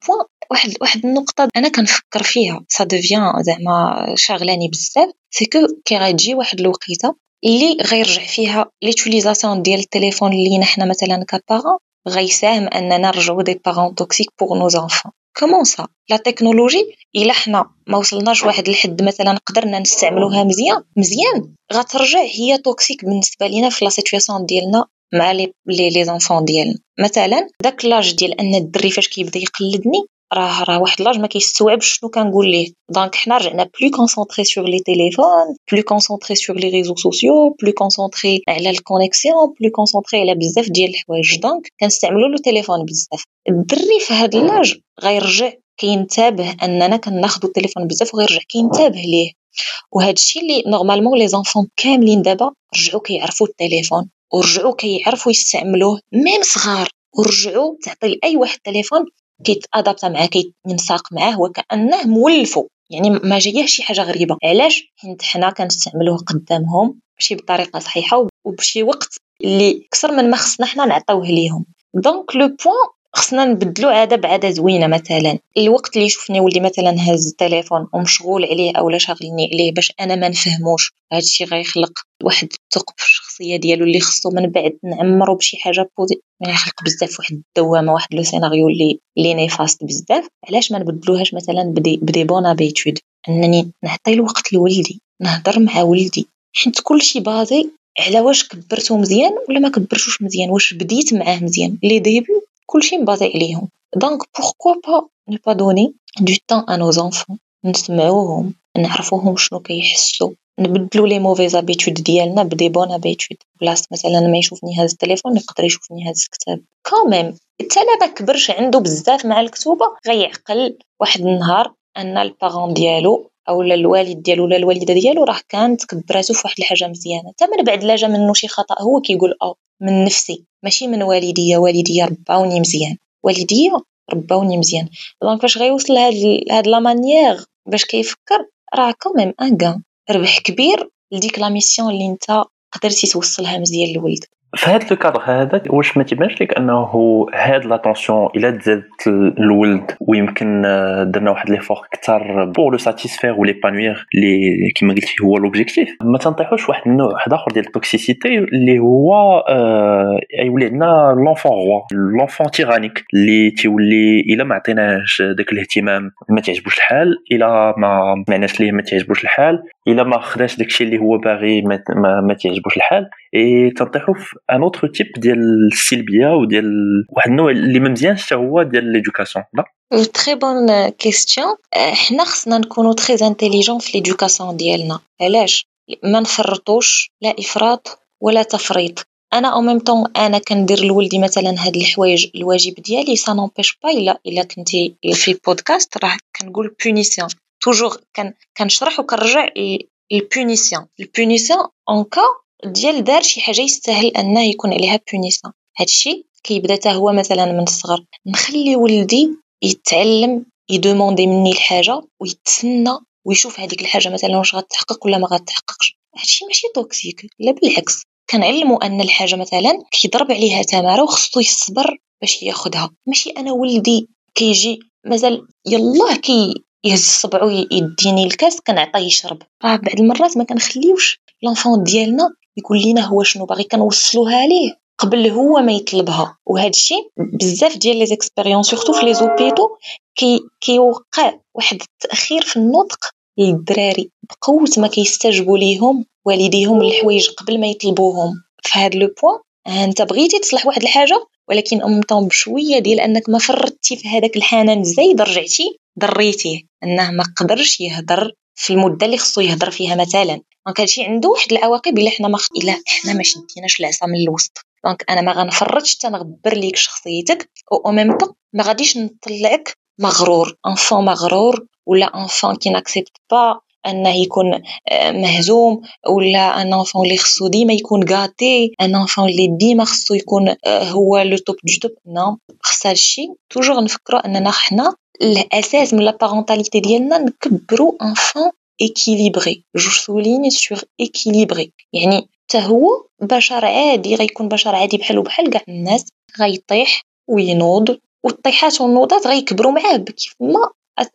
واحد واحد النقطة أنا كنفكر فيها. ça devient زعما شاغلاني بزاف. c'est que كي غتجي واحد الوقيتة اللي غيرجع فيها l'utilisation ديال التليفون لينا حنا مثلا ك parents. غيساهم اننا نرجعو des parents toxiques pour nos enfants comment ça la technologie الا حنا ما وصلناش واحد الحد مثلا قدرنا نستعملوها مزيان. مزيان. غترجع هي toxique بالنسبة لينا في la situation ديالنا مع les les enfants ديالنا. مثلا داك l'âge ديال أن الدري فاش كيبدا يقلدني راه راه واحد l'âge ما كيستوعبش شنو كنقول ليه. donc حنا رجعنا plus concentrés sur les téléphones plus concentrés sur les réseaux sociaux plus concentrés على ال connexion plus concentrés على بزاف ديال الحوايج. donc كنستعملوا le téléphone بزاف. الدري في هاد l'âge غيرجع كينتبه أننا كناخذوا التليفون بزاف وغيرجع كينتبه ليه. وهذا الشيء اللي normalement les enfants كاملين دابا رجعوا كيعرفوا التليفون ورجعوا كيعرفوا يستعملوه même صغار. ورجعوا تعطي لأي واحد التليفون كيت adapter معاه كينساق معاه وكأنه مولفو. يعني ما جاية شي حاجة غريبة. علاش؟ حيت حنا كنستعملوه قدامهم ماشي بطريقة صحيحة وبشي وقت اللي أكثر من ما خصنا حنا نعطيوه ليهم. donc le point خصنا نبدلو عادة بعادة زوينة مثلا. الوقت اللي يشوفني ولدي مثلا هاز التليفون ومشغول عليه أولا شاغلني عليه باش أنا ما نفهموش هادشي غيخلق واحد الثقب في الشخصية ديالو اللي خصو من بعد نعمرو بشي حاجة بوزي يخلق بزاف واحد الدوامة واحد le scénario اللي اللي néfaste بزاف. علاش ما نبدلوهاش مثلا ب des ب des bonnes habitudes أنني نعطي الوقت لولدي نهضر مع ولدي. حيت كلشي basé على واش كبرتو مزيان ولا ما كبرتوش مزيان واش بديت معاه مزيان. les débuts كلشي م basé عليهم donc pourquoi pas ne pas donner du temps à nos enfants نسمعوهم نعرفوهم شنو كيحسوا نبدلو les mauvaises habitudes ديالنا ب des bonnes habitudes بلاصه مثلا ما يشوفني هاز التليفون يقدر يشوفني هاز الكتاب quand même حتى لا كبرش عنده بزاف مع الكتوبه غيعقل واحد النهار ان ال parent ديالو أو الوالد ديالو ولا الوالدة ديالو راه كانت كبراتو فواحد الحاجة مزيانة. حتى من بعد لا جا منه شي خطأ هو كيقول أو من نفسي ماشي من والديا والديا رباوني مزيان. والديا رباوني مزيان. donc فاش غيوصل لهاد هاد la manière باش كيفكر راه quand même un ربح كبير لديك la mission اللي انت قدرتي توصلها مزيان لولدك في هذا الكادر هذا واش ما تيبانش لك أنه هاد l'attention إلا تزادت الولد ويمكن درنا واحد l'effort أكثر pour le satisfaire و l'épanouir اللي كما قلتي هو l'objectif ما تنطيحوش واحد النوع واحد آخر ديال ال toxicité اللي هو آه يولي عندنا l'enfant roi l'enfant tyrannique اللي تيولي إلا ما عطيناهش داك الاهتمام ما تعجبوش الحال إلا ما معناش ليه ما تعجبوش الحال إلا ما خداش داكشي اللي هو باغي ما, ما, ما تعجبوش الحال. إي تنطيحوا في un autre type ديال السلبيه وديال واحد النوع اللي ما مزيانش حتى هو ديال l'éducation لا très bonne question حنا خصنا نكونوا très intelligents في l'éducation ديالنا علاش ما نفرطوش لا افراط ولا تفريط أنا au même temps أنا كندير لولدي مثلا هاد الحوايج الواجب ديالي ça n'empêche pas الا الا كنتي في بودكاست راه كنقول punition toujours كنشرح وكنرجع ال punition ال punition en cas ديال دار شي حاجة يستاهل أنه يكون عليها punition هادشي كيبدا حتى هو مثلا من الصغر. نخلي ولدي يتعلم ي demander مني الحاجة ويتسنى ويشوف هذيك الحاجة مثلا واش غتحقق ولا ما غتحققش. هادشي ماشي toxique لا بالعكس. كنعلمو أن الحاجة مثلا كيضرب عليها تماره وخصو يصبر باش ياخدها. ماشي أنا ولدي كيجي مازال يلاه كي يهز صبعو يديني الكاس كنعطيه يشرب راه بعض المرات ما كنخليوش l'enfant ديالنا يقول لنا هو شنو باغي كنوصلوها ليه؟ قبل هو ما يطلبها. وهذا الشيء بزاف ديال les expériences surtout في les hôpitaux كي كيوقع واحد التأخير في النطق للدراري. بقوة ما كيستجبوا ليهم والديهم الحوايج قبل ما يطلبوهم. في هذا le point انت بغيتي تصلح واحد الحاجة ولكن أم طون بشويه ديال أنك ما فرطتي في هذاك الحنان الزايد رجعتي ضريتيه أنه ما قدرش يهضر في المدة اللي خصو يهضر فيها مثلا. donc هادشي عنده واحد العواقب إلا حنا ما خ... إلا حنا ما شديناش العصا من الوسط. donc أنا ما غنفرطش حتى نغبر ليك شخصيتك au même temps ما غاديش نطلعك مغرور. enfant مغرور ولا enfant qui n'accepte pas أنه يكون آه، مهزوم ولا un enfant اللي خصو ديما يكون غاتي un enfant اللي ديما خصو يكون آه، هو le top du top non خص هادشي toujours نفكروا أننا حنا الأساس من la parentalité ديالنا نكبروا enfant équilibré je souligne sur équilibré يعني حتى هو بشر عادي غيكون بشر عادي بحالو بحال كاع الناس غيطيح وينوض والطيحات والنوضات غيكبروا معاه كيف ما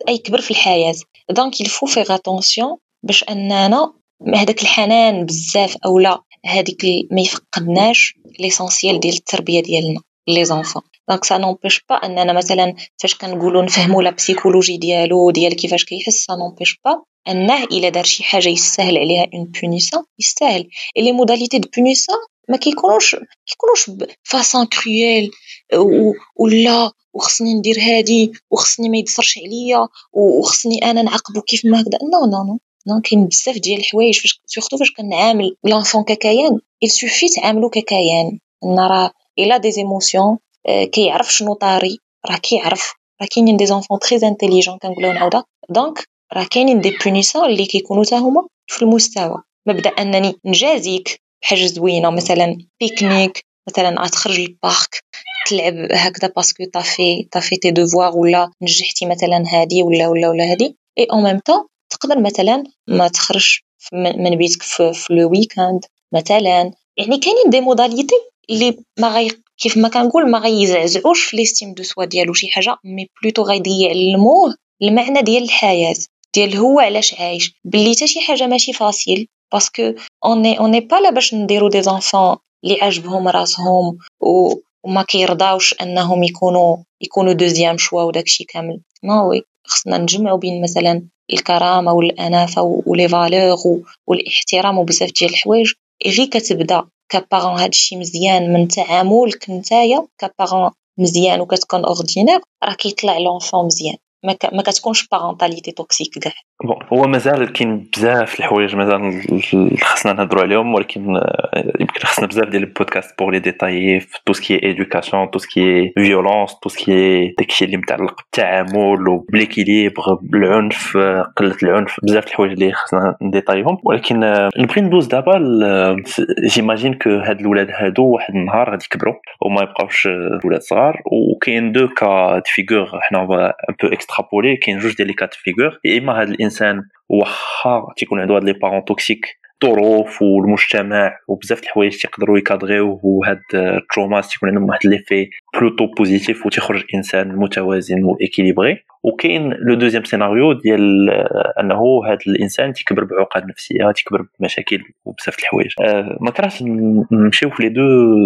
يكبر في الحياة. donc il faut faire attention باش أننا هذاك الحنان بزاف اولا هذيك ما يفقدناش l'essentiel ديال التربية ديالنا les enfants donc ça n'empêche pas أننا مثلا فاش كنقولوا نفهموا la psychologie ديالو ديال كيفاش كيحس ça n'empêche pas انه الا دار شي حاجة يستاهل عليها une punition يستاهل. les modalités de punition ما كيكونوش كيكونوش façon cruelle ولا وخصني ندير هادي وخصني ما يدصرش عليا وخصني أنا نعاقبو كيف ما هكذا. non non non non كاين بزاف ديال الحوايج. فاش surtout فاش كنعامل l'enfant ككيان il suffit تعاملو ككيان إن راه il a des émotions كيعرف شنو طاري راه كيعرف. راه كاينين des enfants très intelligents كنقولو نعاودها. donc راه كاينين des punitions اللي كيكونوا حتى هما في المستوى. مبدا انني نجازيك بحاجة زوينة مثلا pique-nique مثلا غتخرج لل parc تلعب هكذا parce que t'as fait t'as fait tes devoirs ولا نجحتي مثلا هادي ولا ولا ولا هادي. et en même temps تقدر مثلا ما تخرج من بيتك في, في le week-end مثلا. يعني كاينين des modalités اللي ما غي كيف ما كنقول ما غيزعزعوش في l'estime de soi ديالو شي حاجة mais plutôt غيعلموه المعنى ديال الحياة. ديال هو علاش عايش بلي حتى شي حاجة ماشي facile parce qu'on est on n'est pas là باش نديرو des enfants اللي عاجبهم راسهم و وما كيرضاوش انهم يكونوا يكونوا deuxième choix وداكشي كامل non oui خصنا نجمعوا بين مثلا الكرامه والانافه و les valeurs والاحترام وبزاف ديال الحوايج غير كتبدا ك parent هادشي مزيان من تعاملك نتايا ك parent مزيان وكتكون ordinaire راه كيطلع l'enfant مزيان ما كتكونش parentalité toxique كاع. bon هو مازال كاين بزاف الحوايج مازال خصنا نهضروا عليهم ولكن آه، يمكن خصنا بزاف ديال ال podcast pour les détailler في tout ce qui éducation tout ce qui violence tout ce qui داكشي اللي متعلق بالتعامل وب l'équilibre بالعنف قلة العنف بزاف الحوايج اللي خصنا ن détailler هم. ولكن آه، نبغي ندوز دابا j'imagine que هاد الولاد هادو واحد النهار غادي يكبروا وما يبقاوش ولاد صغار. وكاين deux cas de figure حنا un peu extrapoler كاين جوج ديال les cas de figure يا إما هاد الانسان واخا تيكون عنده هاد les parents toxiques الظروف والمجتمع وبزاف الحوايج تيقدروا ي cadrer و وهاد ال trauma تيكون عندهم واحد l'effet plutôt positif وتيخرج إنسان متوازن و équilibré وكاين le deuxième scénario ديال أنه هذا الإنسان تيكبر بعقد نفسية تيكبر بمشاكل وبزاف الحوايج. أه ما كرهتش نمشيو في les deux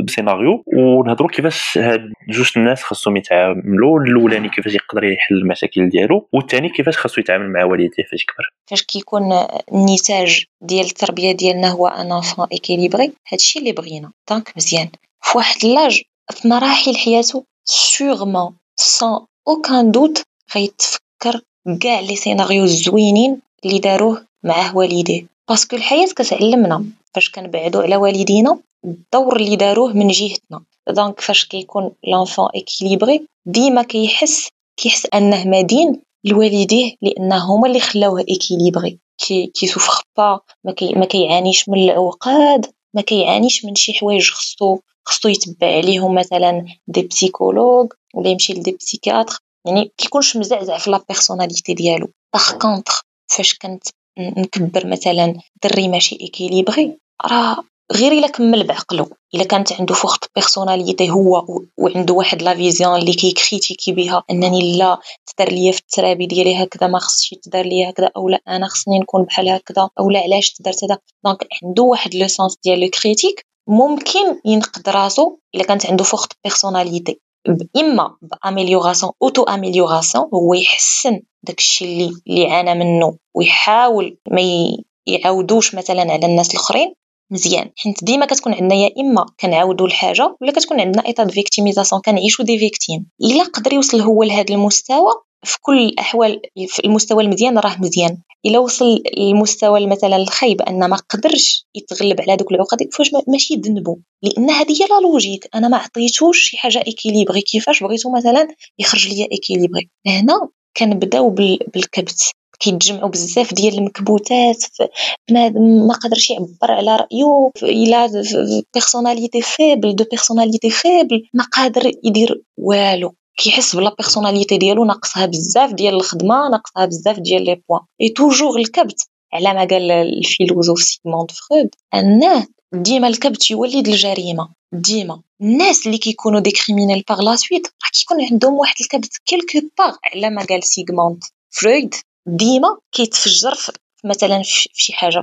scénarios ونهضروا كيفاش هاد جوج الناس خاصهم يتعاملوا الأولاني كيفاش يقدر يحل المشاكل ديالو والثاني كيفاش خاصو يتعامل مع والديه فاش يكبر. فاش كيكون النتاج ديال التربية ديالنا هو un enfant équilibré. هادشي اللي بغينا. donc مزيان. في واحد l'âge في مراحل حياته sûrement sans aucun doute غيتفكر كاع les scénarios الزوينين اللي داروه معاه والديه. parce que الحياة كتعلمنا فاش كنبعدو على والدينا الدور اللي داروه من جهتنا. donc فاش كيكون l'enfant équilibré ديما كيحس كيحس أنه مدين لوالديه لأن هما اللي خلاوه équilibré. qui كيسوفخ pas mais, qui ما كيعانيش من العقاد ما كيعانيش من شي حوايج خصو خصو يتبع عليهم مثلا des psychologues ولا يمشي ل des psychiatres يعني كيكونش مزعزع في la personnalité ديالو. par contre فاش كنت نكبر مثلا دري ماشي équilibré راه غير إلا كمل بعقلو. إلا كانت عنده forte personnalité هو وعنده واحد la vision اللي كيكريتيكي بها أنني لا تدار ليا في ال thérapie ديالي هكذا ما خصش تدار ليا هكذا أو لا أنا خصني نكون بحال هكذا أو لا علاش تدارت هذا donc عنده واحد le sens ديال le critique ممكن ينقد راسو إلا كانت عنده forte personnalité إما par amélioration auto-amélioration هو يحسن داكشي اللي اللي عانى منه ويحاول ما يعاودوش مثلا على الناس الأخرين. مزيان. حيت ديما كتكون عندنا يا إما كنعاودوا الحاجة ولا كتكون عندنا état de victimisation كنعيشوا des victimes إلا قدر يوصل هو لهذا المستوى في كل الأحوال في المستوى المزيان راه مزيان. إلا وصل للمستوى مثلا الخايب أن ما قدرش يتغلب على دوك العقد فاش ماشي ذنبو لأن هذه هي la logique. أنا ما عطيتوش شي حاجة équilibré كيفاش بغيتو مثلا يخرج ليا équilibré هنا كنبداو بالكبت. كيتجمعوا بزاف ديال المكبوتات بنادم ما قدرش يعبر على رايه إلا personnalité faible de personnalité faible ما قادر يدير والو. كيحس ب la personnalité ديالو ناقصها بزاف ديال الخدمة ناقصها بزاف ديال les points et toujours الكبت على ما قال ال philosophe سيغموند فرويد انه ديما الكبت يولد الجريمة. ديما. الناس اللي كيكونوا des criminels par la suite راه كيكون عندهم واحد الكبت quelque part على ما قال سيغموند فرويد ديما كيتفجر مثلا في شي حاجة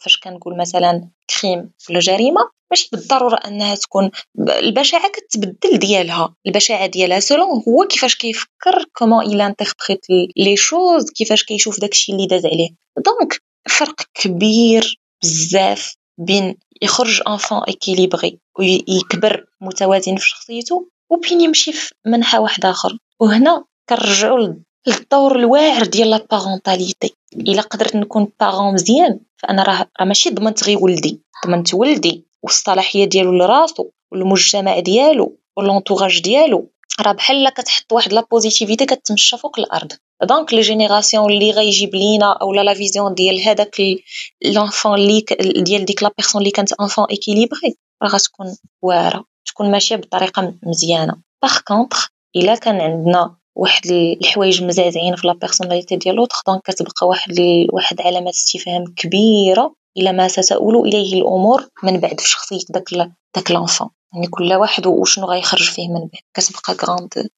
فاش كنقول مثلا crime ولا جريمه ماشي بالضرورة أنها تكون البشاعة كتبدل ديالها. البشاعة ديالها selon هو كيفاش كيفكر comment il interprète les choses كيفاش كيشوف داكشي اللي داز عليه. donc فرق كبير بزاف بين يخرج enfant équilibré ويكبر متوازن في شخصيته وبين يمشي في منحى واحد آخر. وهنا كنرجعوا للدور الواعر ديال la parentalité إلا قدرت نكون parent مزيان فأنا راه راه ماشي ضمنت غير ولدي ضمنت ولدي والصلاحية ديالو لراسو والمجتمع ديالو و l'entourage ديالو. راه بحال كتحط واحد la positivité كتمشى فوق الأرض. donc les générations اللي غيجيب لينا اولا la vision ديال هذاك l'enfant اللي ديال ديك la personne اللي كانت enfant équilibré راه غتكون واعرة تكون ماشية بطريقة مزيانة. par contre إلا كان عندنا واحد الحوايج مزعزعين في la personnalité ديال l'autre donc كتبقى واحد واحد علامات استفهام كبيرة إلى ما ستؤول إليه الأمور من بعد في شخصية داك داك l'enfant يعني كل واحد وشنو غيخرج فيه من بعد. كتبقى grande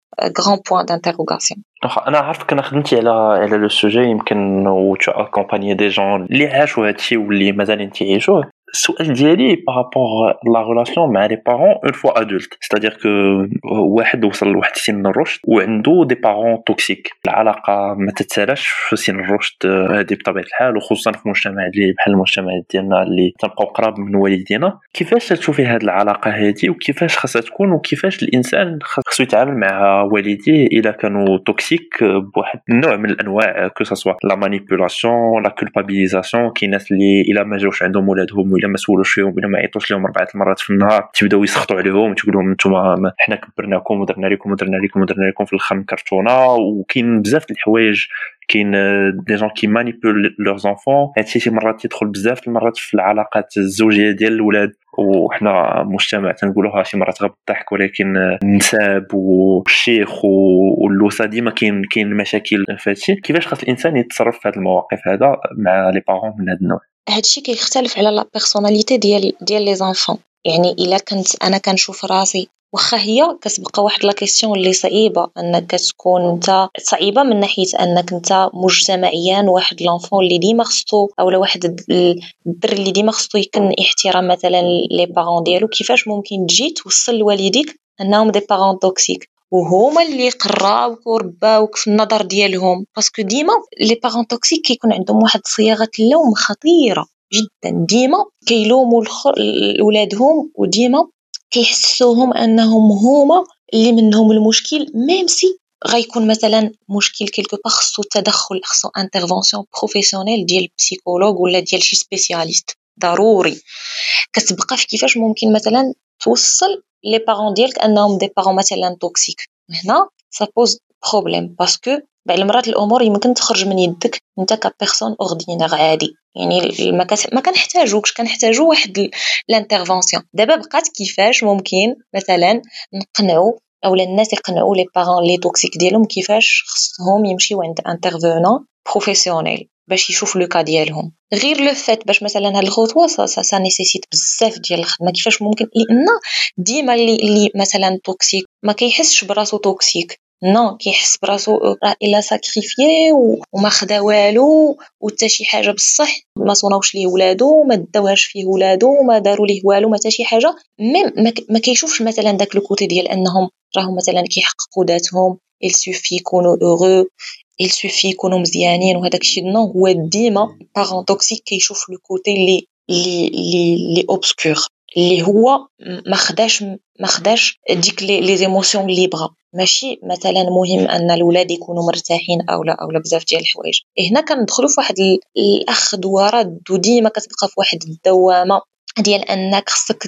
grand point d'interrogation أنا عرفت أنا خدمتي على على le sujet يمكن و accompagné des gens اللي عاشوا هادشي واللي مازالين تيعيشوه السؤال ديالي par rapport la relation مع les parents une fois adulte c'est-à-dire que واحد وصل لواحد سن الرشد وعنده des parents toxiques العلاقة ما تتسالاش في سن الرشد هذه بطبيعة الحال وخصوصا في مجتمع اللي بحال المجتمع ديالنا اللي تنبقاو قراب من والدينا. كيفاش تشوفي هذه العلاقة هذه وكيفاش خاصها تكون؟ وكيفاش الإنسان خاصو يتعامل مع والديه إلا كانوا toxiques بواحد النوع من الأنواع que ce soit la manipulation la culpabilisation كاين ناس اللي إلا ما جاوش عندهم ولادهم الا ما سولوش فيهم الا ما عيطوش لهم أربعة المرات في النهار تبداو يسخطوا عليهم وتقول لهم أنتم حنا كبرناكم ودرنا لكم ودرنا لكم ودرنا لكم في الآخر كرتونة وكاين بزاف الحوايج كاين des gens qui manipulent leurs enfants هادشي شي مرات تيدخل بزاف المرات في العلاقات الزوجية ديال الاولاد وحنا مجتمع تنقولوها شي مرات غير بالضحك ولكن النساب والشيخ واللوسة ديما كاين كاين مشاكل. في هادشي كيفاش خاص الإنسان يتصرف في هاد المواقف هذا مع les parents من هاد النوع؟ هادشي كيختلف على la personnalité ديال ديال les enfants. يعني إلا كنت أنا كنشوف راسي واخا هي كتبقى واحد la question اللي صعيبة أنك تكون أنت صعيبة من ناحية أنك أنت مجتمعيا واحد l'enfant اللي ديما خصو أولا واحد الدري اللي ديما خصو يكن احترام مثلا les parents ديالو. كيفاش ممكن تجي توصل لوالديك أنهم des parents toxiques وهما اللي قراوك ورباوك في النظر ديالهم. parce que ديما les parents toxiques كيكون عندهم واحد صياغة اللوم خطيرة جدا. ديما كيلوموا ولادهم وديما كيحسوهم أنهم هما اللي منهم المشكل même si غيكون مثلا مشكل quelque part خصو تدخل خصو intervention professionnelle ديال psychologue ولا ديال شي spécialiste ضروري. كتبقى في كيفاش ممكن مثلا توصل les parents ديالك أنهم des parents مثلا toxiques هنا ça pose problème parce que بعض المرات الأمور يمكن تخرج من يدك أنت ك personne ordinaire عادي. يعني ما ما كنحتاجوكش كنحتاجو واحد l'intervention دابا بقات كيفاش ممكن مثلا نقنعو اولا الناس يقنعوا les parents les toxiques ديالهم كيفاش خصهم يمشيو عند intervenant professionnel باش يشوف le cas ديالهم. غير le fait باش مثلا هاد الخطوة ça ça, ça nécessite بزاف ديال الخدمه كيفاش ممكن لأن ديما اللي, اللي مثلا toxique ما كيحسش براسو toxique. non كيحس براسو راه il a sacrifié وما خدا والو وتا شي حاجة بصح. ما صوناوش ليه ولادو ما داوهاش فيه ولادو ما داروا ليه والو ما تا شي حاجة. même ما كيشوفش مثلا داك côté ديال أنهم راهم مثلا كيحققوا ذاتهم. Il suffit يكونوا heureux. Il suffit يكونوا مزيانين وهداك الشيء non هو ديما parent toxique كيشوف le côté اللي اللي اللي obscur اللي هو ما خداش ما خداش ديك les émotions اللي بغا ماشي مثلا مهم ان الولاد يكونوا مرتاحين أو لا أو لا بزاف ديال الحوايج هنا كندخلوا في واحد الاخذ ورد وديما كتبقى في واحد الدوامه ديال انك خصك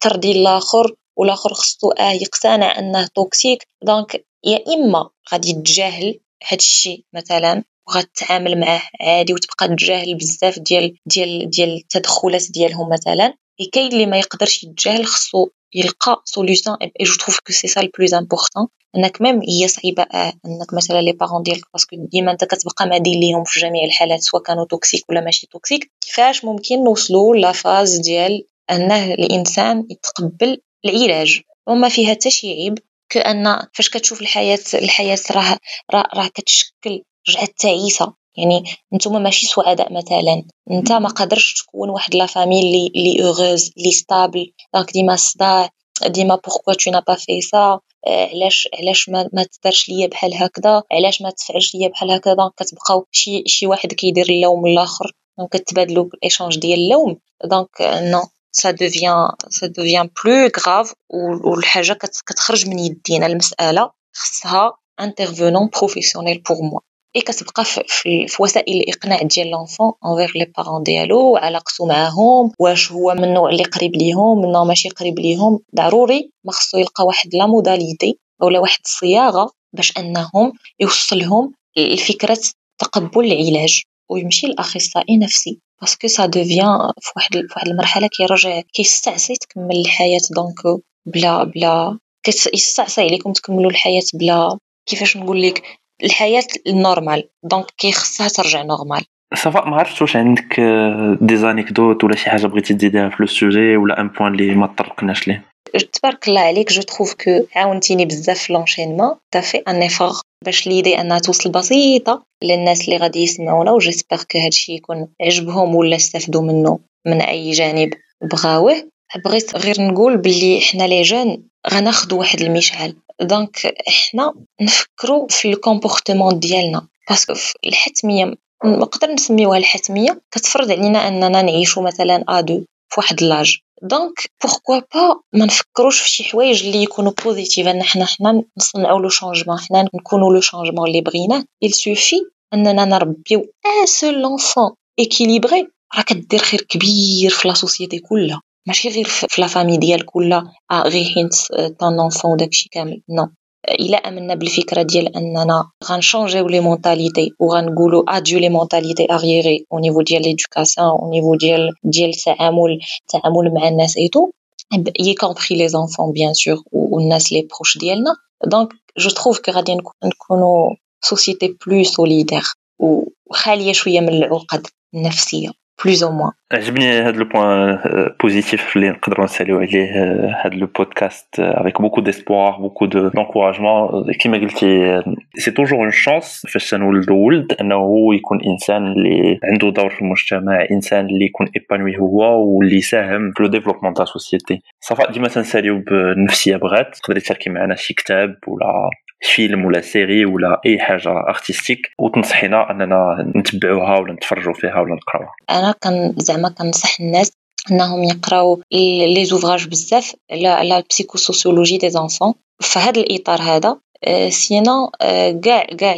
ترضي الآخر والاخر خصو آه يقتنع انه toxique donc يا اما غادي تجاهل هاد الشيء مثلا وغتعامل معاه عادي وتبقى تجاهل بزاف ديال ديال ديال التدخلات ديالهم مثلا كاين اللي ما يقدرش يتجاهل خصو يلقى solution et je trouve que c'est ça le plus important إنك même هي صعيبة آه إنك مثلا les parents ديالك parce que ديما أنت كتبقى مادين ليهم في جميع الحالات سواء كانوا toxiques ولا ماشي toxiques كيفاش ممكن نوصلوا la phase ديال إنه الإنسان يتقبل العلاج؟ وما فيها حتى شي عيب كأن فاش كتشوف الحياة الحياة راه راه, كتشكل رجعت تعيسة. يعني نتوما ماشي سعداء مثلا. أنت ما قادرش تكون واحد la famille اللي اللي heureuse اللي stable donc ديما الصداع ديما pourquoi tu n'as fait ça علاش علاش ما, ما تدارش ليا بحال هكذا؟ علاش ما تفعلش ليا بحال هكذا؟ donc كتبقاو شي شي واحد كيدير اللوم الآخر. donc كتبادلوا ال échange ديال اللوم. donc non ça devient ça devient plus grave والحاجة كتخرج من يدينا المساله خصها intervenant professionnel pour moi et كتبقى في, وسائل الاقناع ديال l'enfant envers les parents ديالو وعلاقته معاهم واش هو من النوع اللي قريب ليهم من ماشي قريب ليهم ضروري ما خصو يلقى واحد la modalité ولا واحد الصياغه باش انهم يوصلهم لفكره تقبل العلاج ويمشي لاخصائي نفسي parce que ça devient في واحد في واحد المرحله كيرجع كيستعصي تكمل الحياة دونك بلا بلا كيستعصي عليكم تكملوا الحياة بلا كيفاش نقول لك الحياة ال normale donc كيخصها ترجع normale ça va ما عرفتش واش عندك des anecdotes ولا شي حاجة بغيتي تزيدها في le sujet ولا un point اللي ما طرقناش ليه تبارك الله عليك je trouve que عاونتيني بزاف في l'enchaînement t'as fait un effort باش l'idée انها توصل بسيطه للناس اللي غادي يسمعونا و j'espère que هادشي يكون عجبهم ولا استفدوا منه من اي جانب بغاوه بغيت غير نقول باللي حنا les jeunes غناخدو واحد المشعل donc حنا نفكروا في ال comportement ديالنا parce que الحتميه نقدر نسميوها الحتميه كتفرض علينا اننا نعيشوا مثلا ados في واحد l'âge donc pourquoi pas ما نفكروش في شي حوايج اللي يكونوا positives أن حنا حنا نصنعوا le changement حنا نكونوا le changement اللي بغيناه il suffit أننا نربيو un seul l'enfant équilibré راه كدير خير كبير في la société كلها. ماشي غير في la famille ديالك كلها. آه غير حيت ton enfant وداكشي كامل. non الا امنا بالفكرة ديال أننا غنشونجيو les mentalités وغنقولوا adieu les mentalités arriérées au niveau ديال l'éducation au niveau ديال ديال التعامل التعامل مع الناس et tout y compris les enfants bien sûr والناس les proches ديالنا. donc je trouve que غادي نكونوا société plus solidaire وخاليه شوية من العقد النفسية. plus ou moins عجبني هذا le point positif اللي نقدروا نساليو عليه هذا le podcast avec beaucoup d'espoir beaucoup de d'encouragement كيما قلتي c'est toujours une chance فاش تنولدو ولد انه يكون انسان اللي عنده دور في المجتمع انسان اللي يكون épanoui هو واللي يساهم في le développement تاع ça va ديما تنساليو بالنفسيه بغات. تقدري تشاركي معنا شي كتاب ولا فيلم ولا série ولا أي حاجة artistique وتنصحينا أننا نتبعوها ولا نتفرجوا فيها ولا نقراوها. أنا كان زعما كنصح الناس إنهم يقراو les ouvrages بزاف على la sociologie des enfants في هذا الاطار هذا sinon كاع كاع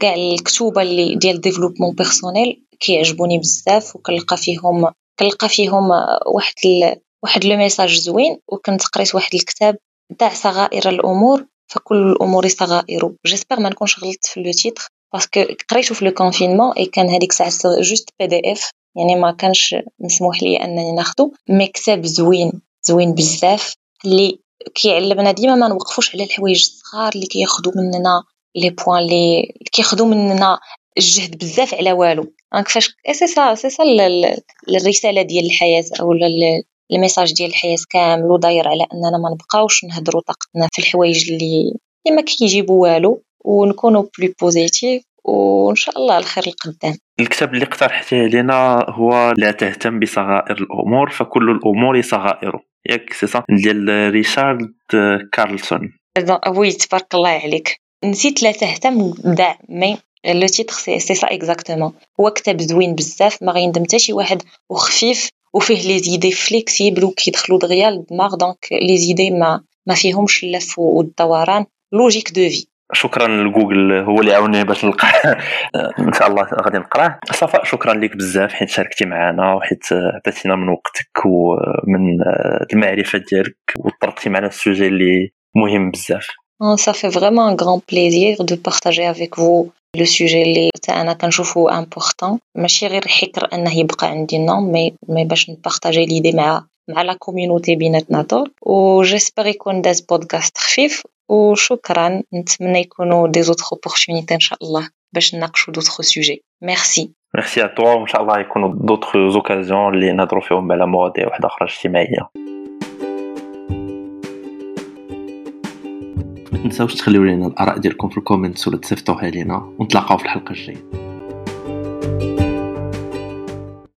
كاع الكتوبة اللي ديال développement personnel كيعجبوني بزاف وكنلقى فيهم كنلقى فيهم واحد ال... واحد le message زوين وكنت قريت واحد الكتاب تاع صغائر الأمور. فكل الأمور صغائر j'espère ما نكونش غلطت في le titre parce que قريتو في le confinement et كان هذيك الساعة juste PDF يعني ما كانش مسموح لي أنني ناخدو. mais كتاب زوين. زوين بزاف. اللي كيعلمنا ديما ما نوقفوش على الحوايج الصغار اللي كياخدو مننا les points اللي كياخدو مننا الجهد بزاف على والو. donc فاش c'est ça c'est ça الرسالة ديال الحياة أو ال message ديال الحياة كامل وداير على أننا ما نبقاوش نهدروا طاقتنا في الحوايج اللي ما كيجيبوا والو ونكونوا plus positifs وإن شاء الله الخير القدام. الكتاب اللي اقترحتيه علينا هو لا تهتم بصغائر الأمور فكل الأمور صغائر. ياك سي صح ديال ريشارد كارلسون. oui تبارك الله عليك. نسيت لا تهتم mais le titre c'est c'est ça exactement. هو كتاب زوين بزاف ما غيندم حتى شي واحد وخفيف وفيه les idées flexibles وكيدخلوا دغيا للدماغ donc les idées ما ما فيهمش اللف والدوران logique de vie شكرا لجوجل هو اللي عاوني باش نلقى ان شاء الله غادي نقراه صفاء شكرا لك بزاف حيت شاركتي معنا وحيت عطيتينا من وقتك ومن المعرفه ديالك وطرقتي معنا ال sujet اللي مهم بزاف Ça fait vraiment un grand plaisir de partager avec vous le sujet اللي أنا كنشوفو important ماشي غير حكر أنه يبقى عندي نوم مي مي باش نبارطاجي les idées مع مع la community بيناتنا طول و j'espère يكون داز بودكاست خفيف. وشكرا نتمنى يكونوا des autres opportunités إن شاء الله باش نناقشوا d'autres sujets merci merci à toi وإن شاء الله يكونوا d'autres occasions اللي نهضروا فيهم على مواضيع واحدة أخرى اجتماعية. تنساوش تخليو لنا الآراء ديالكم في ال comments ولا تصيفطوها لينا ونتلاقاو في الحلقة الجاية.